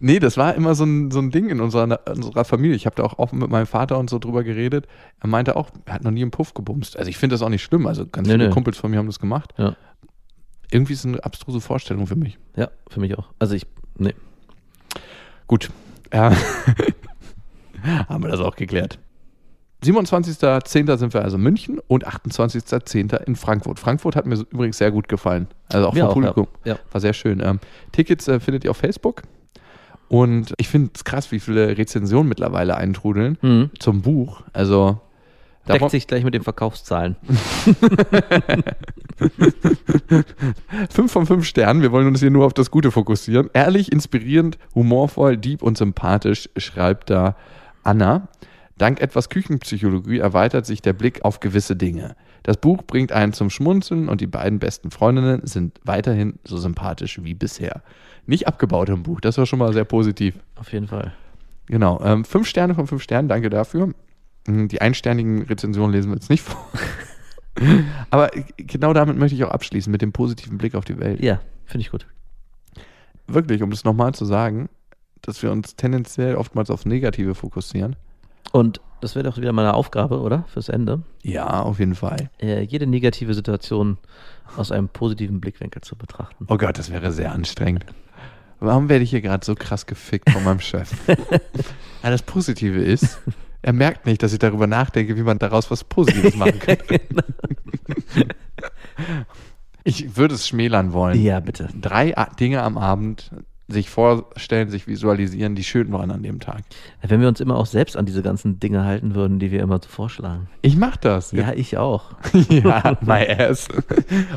Nee, das war immer so ein, so ein Ding in unserer, unserer Familie. Ich habe da auch offen mit meinem Vater und so drüber geredet. Er meinte auch, er hat noch nie im Puff gebumst. Also ich finde das auch nicht schlimm. Also ganz Nee, viele nee. Kumpels von mir haben das gemacht. Ja. Irgendwie ist es eine abstruse Vorstellung für mich. Ja, für mich auch. Also ich, nee. Gut. Ja. haben wir das auch geklärt. 27.10. sind wir also in München und 28.10. in Frankfurt. Frankfurt hat mir übrigens sehr gut gefallen. Also auch Mir vom auch, Publikum. ja. Ja. War sehr schön. Ähm, Tickets äh, findet ihr auf Facebook. Und ich finde es krass, wie viele Rezensionen mittlerweile eintrudeln Mhm. zum Buch. Also da Deckt sich gleich mit den Verkaufszahlen. fünf von fünf Sternen. Wir wollen uns hier nur auf das Gute fokussieren. Ehrlich, inspirierend, humorvoll, deep und sympathisch, schreibt da Anna. Dank etwas Küchenpsychologie erweitert sich der Blick auf gewisse Dinge. Das Buch bringt einen zum Schmunzeln und die beiden besten Freundinnen sind weiterhin so sympathisch wie bisher. Nicht abgebaut im Buch, das war schon mal sehr positiv. Auf jeden Fall. Genau, ähm, fünf Sterne von fünf Sternen, danke dafür. Mm, Die einsternigen Rezensionen lesen wir jetzt nicht vor. Aber genau damit möchte ich auch abschließen, mit dem positiven Blick auf die Welt. Ja, finde ich gut. Wirklich, um das nochmal zu sagen, dass wir uns tendenziell oftmals auf Negative fokussieren. Und das wäre doch wieder meine Aufgabe, oder? Fürs Ende. Ja, auf jeden Fall. Äh, jede negative Situation aus einem positiven Blickwinkel zu betrachten. Oh Gott, das wäre sehr anstrengend. Warum werde ich hier gerade so krass gefickt von meinem Chef? ja, das Positive ist, er merkt nicht, dass ich darüber nachdenke, wie man daraus was Positives machen könnte. ich würde es schmälern wollen. Ja, bitte. Drei Dinge am Abend sich vorstellen, sich visualisieren, die schön waren an dem Tag. Wenn wir uns immer auch selbst an diese ganzen Dinge halten würden, die wir immer so vorschlagen. Ich mach das. Ja, ich auch. ja, my ass.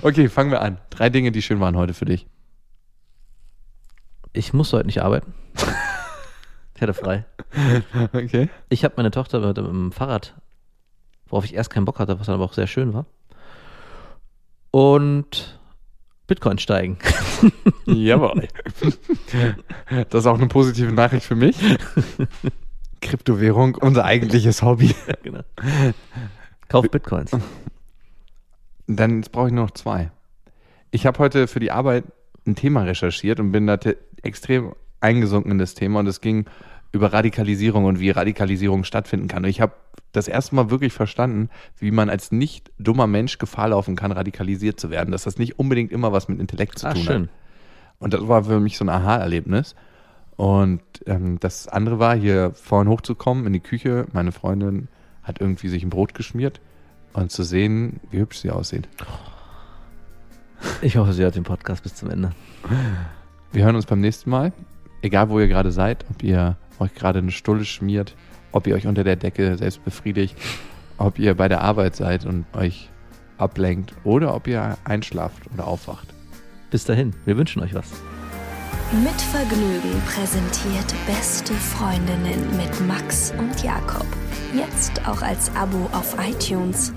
Okay, fangen wir an. Drei Dinge, die schön waren heute für dich. Ich muss heute nicht arbeiten. Ich hatte frei. Okay. Ich habe meine Tochter mit dem Fahrrad, worauf ich erst keinen Bock hatte, was dann aber auch sehr schön war. Und Bitcoin steigen. Jawohl. Das ist auch eine positive Nachricht für mich. Kryptowährung, unser eigentliches Hobby. genau. Kauf Bitcoins. Dann jetzt brauche ich nur noch zwei. Ich habe heute für die Arbeit ein Thema recherchiert und bin da extrem eingesunken in das Thema und es ging über Radikalisierung und wie Radikalisierung stattfinden kann. Und ich habe das erste Mal wirklich verstanden, wie man als nicht dummer Mensch Gefahr laufen kann, radikalisiert zu werden. Dass das nicht unbedingt immer was mit Intellekt zu Ah, tun schön. hat. Und das war für mich so ein Aha-Erlebnis. Und ähm, das andere war, hier vorhin hochzukommen in die Küche. Meine Freundin hat irgendwie sich ein Brot geschmiert und zu sehen, wie hübsch sie aussieht. Ich hoffe, sie hört den Podcast bis zum Ende. Wir hören uns beim nächsten Mal. Egal, wo ihr gerade seid, ob ihr euch gerade eine Stulle schmiert, ob ihr euch unter der Decke selbst befriedigt, ob ihr bei der Arbeit seid und euch ablenkt oder ob ihr einschlaft oder aufwacht. Bis dahin, wir wünschen euch was. Mit Vergnügen präsentiert Beste Freundinnen mit Max und Jakob. Jetzt auch als Abo auf iTunes.